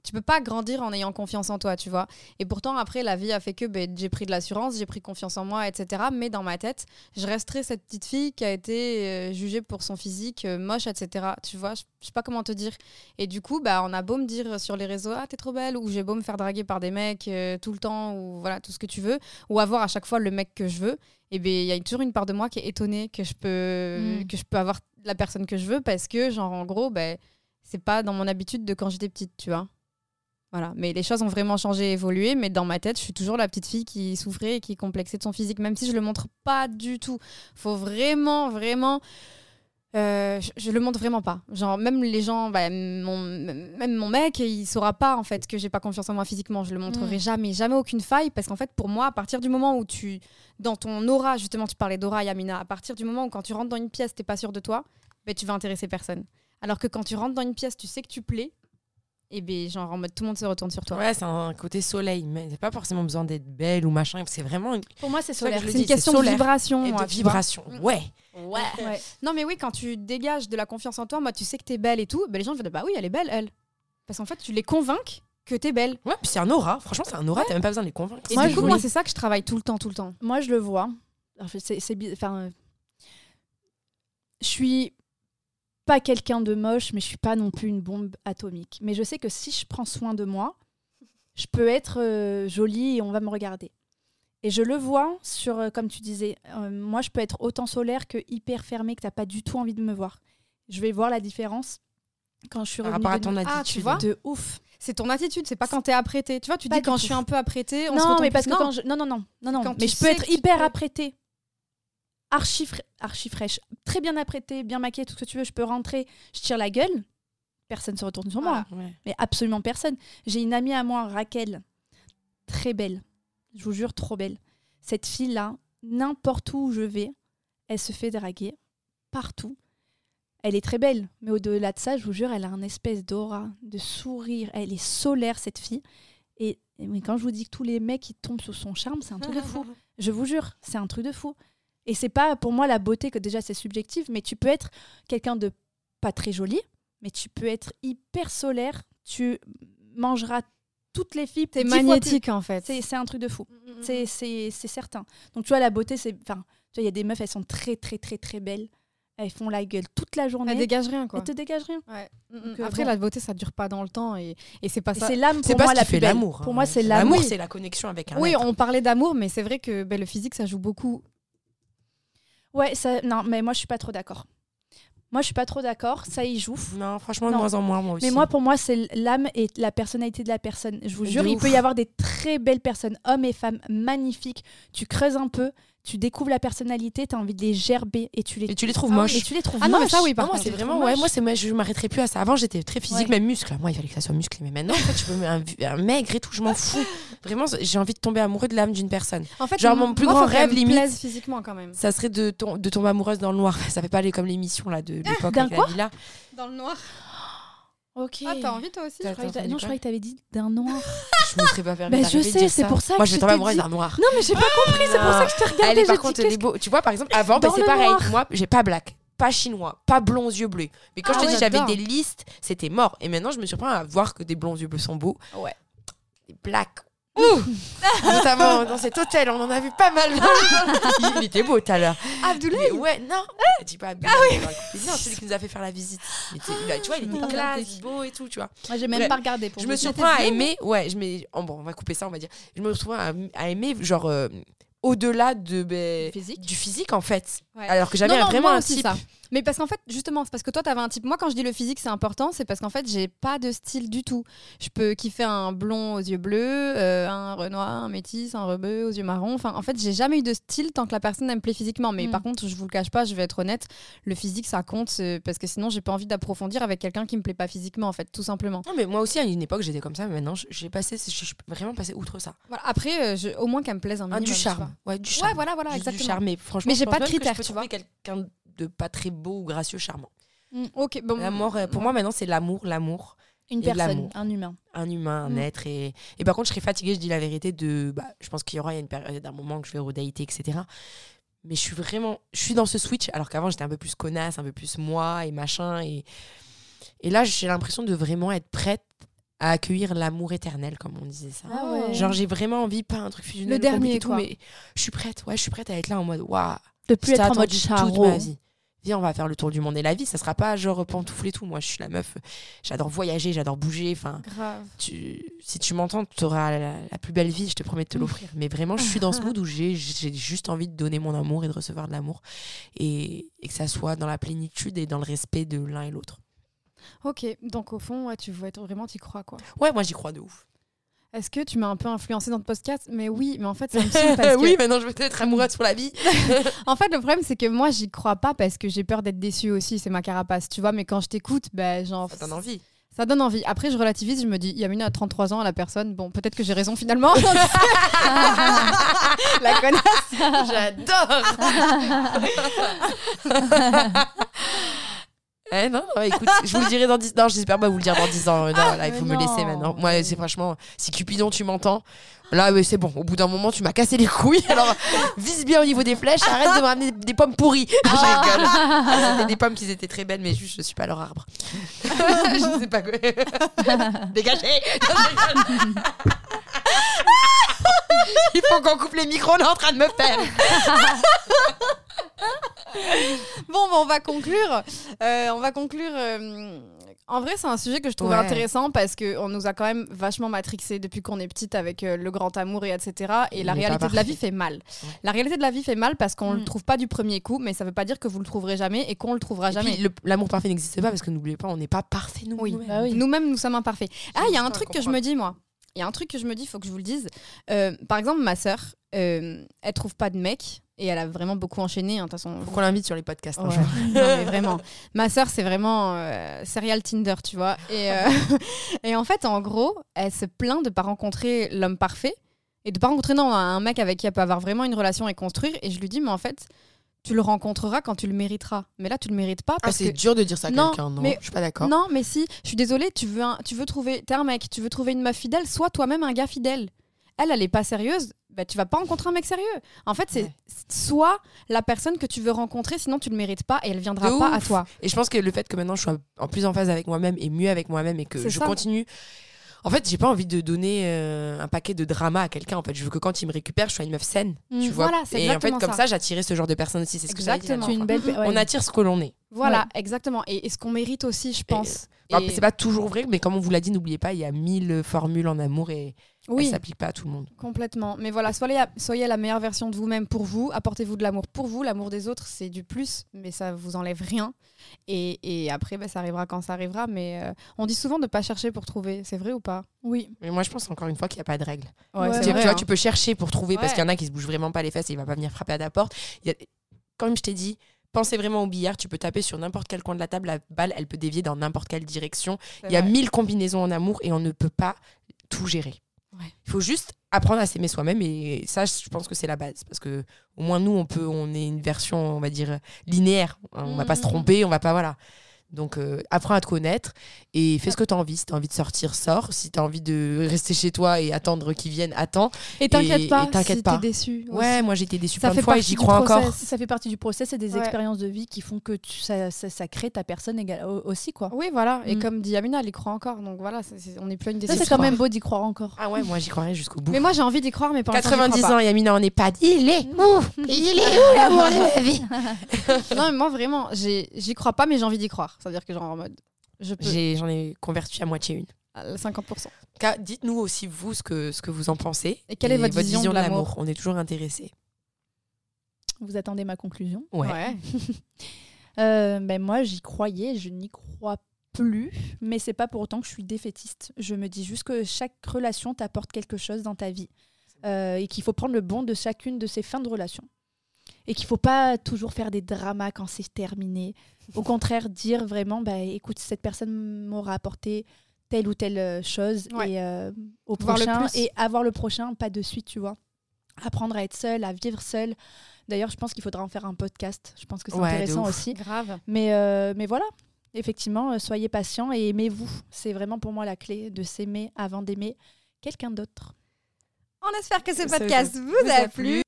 tu peux pas grandir en ayant confiance en toi, tu vois. Et pourtant, après, la vie a fait que ben, j'ai pris de l'assurance, j'ai pris confiance en moi, etc. Mais dans ma tête, je resterai cette petite fille qui a été euh, jugée pour son physique, euh, moche, etc. Tu vois, je je sais pas comment te dire. Et du coup, bah, on a beau me dire sur les réseaux, ah, t'es trop belle, ou j'ai beau me faire draguer par des mecs euh, tout le temps, ou voilà, tout ce que tu veux, ou avoir à chaque fois le mec que je veux, et bien, il y a toujours une part de moi qui est étonnée que je peux, Mm. que je peux avoir la personne que je veux, parce que, genre, en gros, ben, c'est pas dans mon habitude de quand j'étais petite, tu vois. Voilà, mais les choses ont vraiment changé, évolué, mais dans ma tête, je suis toujours la petite fille qui souffrait et qui est complexée de son physique, même si je le montre pas du tout. Faut vraiment, vraiment. euh, je, je le montre vraiment pas. Genre, même les gens, bah, mon, même mon mec, il saura pas en fait que j'ai pas confiance en moi physiquement. Je le montrerai Mm. jamais, jamais aucune faille, parce qu'en fait, pour moi, à partir du moment où tu, dans ton aura, justement, tu parlais d'aura, Yamina, à partir du moment où quand tu rentres dans une pièce, t'es pas sûr de toi, ben, tu vas intéresser personne. Alors que quand tu rentres dans une pièce, tu sais que tu plais, et ben genre en mode tout le monde se retourne sur toi. Ouais, c'est un côté soleil, mais c'est pas forcément besoin d'être belle ou machin. C'est vraiment une, Pour moi, c'est solaire. C'est une question de vibration. et moi, de vibration. Ouais. Ouais. Non, mais oui, quand tu dégages de la confiance en toi, moi, tu sais que t'es belle et tout, ben, les gens vont dire bah oui, elle est belle, elle. Parce qu'en fait, tu les convaincs que t'es belle. Ouais, puis c'est un aura. Franchement, c'est un aura. T'as même pas besoin de les convaincre. Et Moi, du coup, moi, c'est ça que je travaille tout le temps, tout le temps. Moi, je le vois. Alors, je- c'est, enfin, euh, je suis pas quelqu'un de moche, mais je suis pas non plus une bombe atomique. Mais je sais que si je prends soin de moi, je peux être euh, jolie et on va me regarder. Et je le vois sur, euh, comme tu disais, euh, moi, je peux être autant solaire que hyper fermée, que t'as pas du tout envie de me voir. Je vais voir la différence quand je suis Par revenue rapport à ton Ah, attitude. tu vois? De ouf. C'est ton attitude, c'est pas quand t'es apprêtée. Tu vois, tu Pas dis quand tout. je suis un peu apprêtée, on se non, retourne mais plus. parce que Non. quand je... non, non, non, non, non. Quand mais je peux être hyper peux- apprêtée, archi, fra- archi fraîche, très bien apprêtée, bien maquillée, tout ce que tu veux. Je peux rentrer, je tire la gueule, personne se retourne sur moi. Ouais. mais absolument personne. J'ai une amie à moi, Raquel, très belle, je vous jure, trop belle. Cette fille-là, n'importe où je vais, elle se fait draguer partout. Elle est très belle, mais au-delà de ça, je vous jure, elle a un espèce d'aura, de sourire. Elle est solaire, cette fille. Et, et quand je vous dis que tous les mecs ils tombent sous son charme, c'est un truc de fou. (laughs) Je vous jure, c'est un truc de fou. Et c'est pas pour moi la beauté que déjà c'est subjectif, mais tu peux être quelqu'un de pas très joli, mais tu peux être hyper solaire. Tu mangeras toutes les filles. T'es magnétique en fait. C'est c'est un truc de fou. Mm, C'est c'est- c'est certain. Donc tu vois la beauté, c'est enfin, tu vois il y a des meufs, elles sont très très très très belles. Elles font la gueule toute la journée. Elle dégage rien quoi. Elles te dégagent rien. Ouais. Mm, mm. Donc, euh, Après, bon. la beauté, ça dure pas dans le temps et, et c'est pas Et ça. c'est l'âme C'est pour pas moi ce la qui fait plus belle. l'amour. Pour hein. moi, c'est l'amour. L'amour, c'est la connexion avec un Oui, être. on parlait d'amour, mais c'est vrai que ben, le physique, ça joue beaucoup. Ouais, ça, non, mais moi je suis pas trop d'accord. Moi, je suis pas trop d'accord. Ça y joue. Non, franchement, de Non. moins en moins, moi aussi. Mais moi, pour moi, c'est l'âme et la personnalité de la personne. Je vous jure, il peut y avoir des très belles personnes, hommes et femmes, magnifiques. Tu creuses un peu, tu découvres la personnalité, tu as envie de les gerber et tu les, Et tu les trouves Ah moches. et tu les trouves Ah non, mais ça, oui, par Non, moi, contre. c'est vraiment, ouais, moi, c'est moi, je m'arrêterai plus à ça. Avant, j'étais très physique, Ouais. même muscle. Moi, il fallait que ça soit musclé. Mais maintenant, en fait, je peux me- un, un maigre et tout, je m'en fous. Vraiment, j'ai envie de tomber amoureux de l'âme d'une personne. En fait, Genre, mon plus moi, grand rêve, limite- physiquement quand même. Ça serait de, tom- de tomber amoureuse dans le noir. (laughs) Ça fait pas aller comme l'émission là de (laughs) l'époque avec quoi la villa. Dans le noir. Ok. Ah, t'as envie toi aussi T'as- Je croyais que T'as non, je croyais que t'avais dit d'un noir. (laughs) Je me serais pas Bah, je sais, c'est pour ça Moi, que je vais je tomber t'ai amoureuse dit. d'un noir. Non, mais j'ai pas compris, c'est pour ça que je te regardais. Allez, par j'ai contre, les beaux. Tu vois, par exemple, avant, bah, Dans c'est le pareil. noir. Moi, j'ai pas black, pas chinois, pas blond aux yeux bleus. Mais quand Ah je te ouais, dis j'avais j'adore. des listes, c'était mort. Et maintenant, je me surprends à voir que des blonds aux yeux bleus sont beaux. Ouais. Des blacks. Ouh (laughs) Notamment dans cet hôtel, on en a vu pas mal. (laughs) Il était beau tout à l'heure. Abdoulaye ouais, non. Dis pas Abdoulaye, va couper. Non, celui qui nous a fait faire la visite. Il était- il a- tu vois, il Je me était classe, beau et tout, tu vois. Moi, j'ai même Ouais. pas regardé. Pour Je me dire. surprends à aimer, ouais, je mets, oh, bon, on va couper ça, on va dire. Je me surprends à, à aimer, genre, euh, au-delà de, ben, Du physique. du physique, en fait. Ouais. Alors que j'avais non, vraiment un type. ça. Mais parce qu'en fait, justement, c'est parce que toi, t'avais un type. Moi, quand je dis le physique, c'est important, c'est parce qu'en fait, j'ai pas de style du tout. Je peux kiffer un blond aux yeux bleus, euh, un renoir, un métis, un rebeu aux yeux marrons. Enfin, en fait, j'ai jamais eu de style tant que la personne elle me plaît physiquement. Mais Mm. par contre, je vous le cache pas, je vais être honnête, le physique, ça compte euh, parce que sinon, j'ai pas envie d'approfondir avec quelqu'un qui me plaît pas physiquement, en fait, tout simplement. Non, mais moi aussi, à une époque, j'étais comme ça, mais maintenant, j'ai passé, je suis vraiment passé outre ça. Voilà. Après, euh, je- au moins qu'elle me plaise un Ah, minimum. du tu charme. Ouais, du vois. charme. Ouais, voilà, du exactement. charme, mais franchement, Mais j'ai pas de critères, tu quelqu'un de pas très beau ou gracieux, charmant. Mm, ok, bon. L'amour, euh, pour moi, maintenant, c'est l'amour, l'amour. Une personne, un humain. un humain, un Mm. être. Et, et par contre, je serais fatiguée, je dis la vérité, de. Bah, je pense qu'il y aura une période, un moment que je vais redater, etc. Mais je suis vraiment. Je suis dans ce switch, alors qu'avant, j'étais un peu plus connasse, un peu plus moi et machin. Et, et là, j'ai l'impression de vraiment être prête à accueillir l'amour éternel, comme on disait ça. Ah ouais. Genre, j'ai vraiment envie, pas un truc fusionnel. Le dernier, tout, quoi. mais je suis prête, ouais, je suis prête à être là en mode, waouh, De plus être en mode toute ma vie. Viens, on va faire le tour du monde. Et la vie, ça sera pas genre pantoufle et tout. Moi, je suis la meuf, j'adore voyager, j'adore bouger. Enfin, tu, si tu m'entends, tu auras la, la plus belle vie, je te promets de te l'offrir. Mais vraiment, je suis dans ce mood où j'ai juste envie de donner mon amour et de recevoir de l'amour. Et, et que ça soit dans la plénitude et dans le respect de l'un et l'autre. Ok, donc au fond, ouais, tu être vraiment, tu crois quoi. Ouais, moi, j'y crois de ouf. Est-ce que tu m'as un peu influencé dans le podcast? Mais oui, mais en fait, ça me saoule parce (laughs) que... oui, maintenant, je veux être amoureuse pour la vie. (laughs) En fait, le problème, c'est que moi, j'y crois pas parce que j'ai peur d'être déçue aussi. C'est ma carapace, tu vois. Mais quand je t'écoute, bah, genre, Ça donne envie. ça donne envie. Après, je relativise, je me dis, Yamina a 33 ans à la personne. Bon, peut-être que j'ai raison finalement. (laughs) la connasse. J'adore. Eh non, non, écoute, je vous le dirai dans 10 Non, j'espère pas vous le dire dans 10 ans. Non, là, il faut me laisser maintenant. Moi, c'est franchement, si Cupidon, tu m'entends, là, c'est bon. Au bout d'un moment, tu m'as cassé les couilles. (laughs) Alors, vise bien au niveau des flèches, arrête de me ramener des pommes pourries. (laughs) Je rigole. Ah, C'était des pommes qui étaient très belles, mais juste, je suis pas leur arbre. (laughs) je sais pas quoi. Dégagez (laughs) Il faut qu'on coupe les micros, on est en train de me faire. (laughs) Bon, bah, on va conclure. Euh, on va conclure. euh, En vrai, c'est un sujet que je trouve Ouais. intéressant parce qu'on nous a quand même vachement matrixé depuis qu'on est petite avec euh, le grand amour et etc. Et la pas réalité de la parfait. vie fait mal. Ouais. La réalité de la vie fait mal parce qu'on Mm. le trouve pas du premier coup, mais ça veut pas dire que vous le trouverez jamais et qu'on le trouvera Et jamais. puis, le- l'amour parfait n'existe pas parce que n'oubliez pas, on n'est pas parfait nous. Oui. nous-mêmes. Bah oui. Nous-mêmes, nous sommes imparfaits. Ah, il y a un truc que je me dis, moi. Il y a un truc que je me dis, il faut que je vous le dise. Euh, par exemple, ma sœur, euh, elle trouve pas de mec et elle a vraiment beaucoup enchaîné. hein, façon, Faut qu'on l'invite sur les podcasts un Ouais. (laughs) Non, mais vraiment. Ma sœur, c'est vraiment euh, serial Tinder, tu vois. Et, euh, (laughs) et en fait, en gros, elle se plaint de pas rencontrer l'homme parfait et de pas rencontrer non, un mec avec qui elle peut avoir vraiment une relation et construire. Et je lui dis, mais en fait, tu le rencontreras quand tu le mériteras. Mais là, tu le mérites pas Ah, parce c'est que. dur de dire ça à quelqu'un, non mais- Je suis pas d'accord. Non, mais si, je suis désolée, tu veux, un- tu veux trouver. T'es un mec, tu veux trouver une meuf fidèle, sois toi-même un gars fidèle. Elle, elle est pas sérieuse, bah, tu vas pas rencontrer un mec sérieux. En fait, c'est Ouais. soit la personne que tu veux rencontrer, sinon tu le mérites pas et elle viendra De pas à toi. Et je pense que le fait que maintenant je sois en plus en phase avec moi-même et mieux avec moi-même et que C'est je ça. continue. En fait, j'ai pas envie de donner euh, un paquet de drama à quelqu'un. En fait, je veux que quand il me récupère, je sois une meuf saine. Mm, tu vois. voilà, c'est et en fait, comme ça. ça, j'attirais ce genre de personnes aussi. C'est ce que dit une belle. ouais. On attire ce que l'on est. Voilà, Ouais. exactement. Et, et ce qu'on mérite aussi, je pense. Et- C'est pas toujours vrai, mais comme on vous l'a dit, n'oubliez pas, il y a mille formules en amour et Oui. elle s'applique pas à tout le monde. Complètement. Mais voilà, soyez, soyez la meilleure version de vous-même pour vous. Apportez-vous de l'amour pour vous. L'amour des autres, c'est du plus, mais ça vous enlève rien. Et, et après, bah, ça arrivera quand ça arrivera. Mais euh, on dit souvent de ne pas chercher pour trouver. C'est vrai ou pas? Oui. Mais moi, je pense encore une fois qu'il n'y a pas de règle. Ouais, c'est tu, vrai, tu vois, hein. tu peux chercher pour trouver parce qu'il y en a qui se bougent vraiment pas les fesses et il va pas venir frapper à ta porte. Il y a- Comme je t'ai dit, pensez vraiment au billard. Tu peux taper sur n'importe quel coin de la table. La balle, elle peut dévier dans n'importe quelle direction. Il y a vrai. mille combinaisons en amour et on ne peut pas tout gérer. Ouais. Il faut juste apprendre à s'aimer soi-même et ça, je pense que c'est la base parce que au moins nous, on peut, on est une version, on va dire linéaire. On va pas se Mhm. tromper, on va pas voilà. Donc euh, apprends à te connaître et fais ce que tu as envie. Si tu as envie de sortir, sors. Si tu as envie de rester chez toi et attendre qu'ils viennent, attends. Et t'inquiète pas, et t'inquiète si pas. t'es déçu. Ouais, moi j'ai été déçue Ça plein de fait fois et partie j'y du crois process. encore. Ça fait partie du process et des Ouais. expériences de vie qui font que tu, ça, ça, ça crée ta personne aussi. quoi. Oui, voilà. Et Mm. comme dit Amina, elle y croit encore. Donc voilà, c'est- c'est- on n'est plus à une Ça, décision. c'est quand même beau d'y croire encore. Ah ouais, moi j'y croirais jusqu'au bout. Mais moi, j'ai envie d'y croire, mais crois 90 pas. ans, Yamina en EHPAD. Il est où? Il est où l'amour de ma vie? (laughs) Non, mais moi, vraiment, j'y crois pas, mais j'ai envie d'y croire. C'est-à-dire que, genre, en mode, je peux. J'ai- J'en ai, converti à moitié une. à 50%. Ka- Dites-nous aussi vous ce que, ce que vous en pensez. Et quelle est votre vision de l'amour On est toujours intéressés. Vous attendez ma conclusion? Ouais. (laughs) Euh, ben moi, j'y croyais, je n'y crois plus, mais c'est pas pour autant que je suis défaitiste. Je me dis juste que chaque relation t'apporte quelque chose dans ta vie euh, et qu'il faut prendre le bon de chacune de ces fins de relation. Et qu'il faut pas toujours faire des dramas quand c'est terminé. Au (laughs) contraire, dire vraiment, bah, écoute, cette personne m'aura apporté telle ou telle euh, chose Ouais. et euh, au Voir prochain et avoir le prochain, pas de suite, tu vois. Apprendre à être seul, à vivre seul. D'ailleurs, je pense qu'il faudra en faire un podcast. Je pense que c'est Ouais, intéressant aussi. Grave. Mais, euh, mais voilà, effectivement, soyez patients et aimez-vous. C'est vraiment pour moi la clé de s'aimer avant d'aimer quelqu'un d'autre. On espère que ce podcast vous, a plu.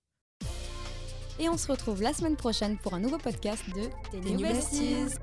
Et on se retrouve la semaine prochaine pour un nouveau podcast de Tes. Besties.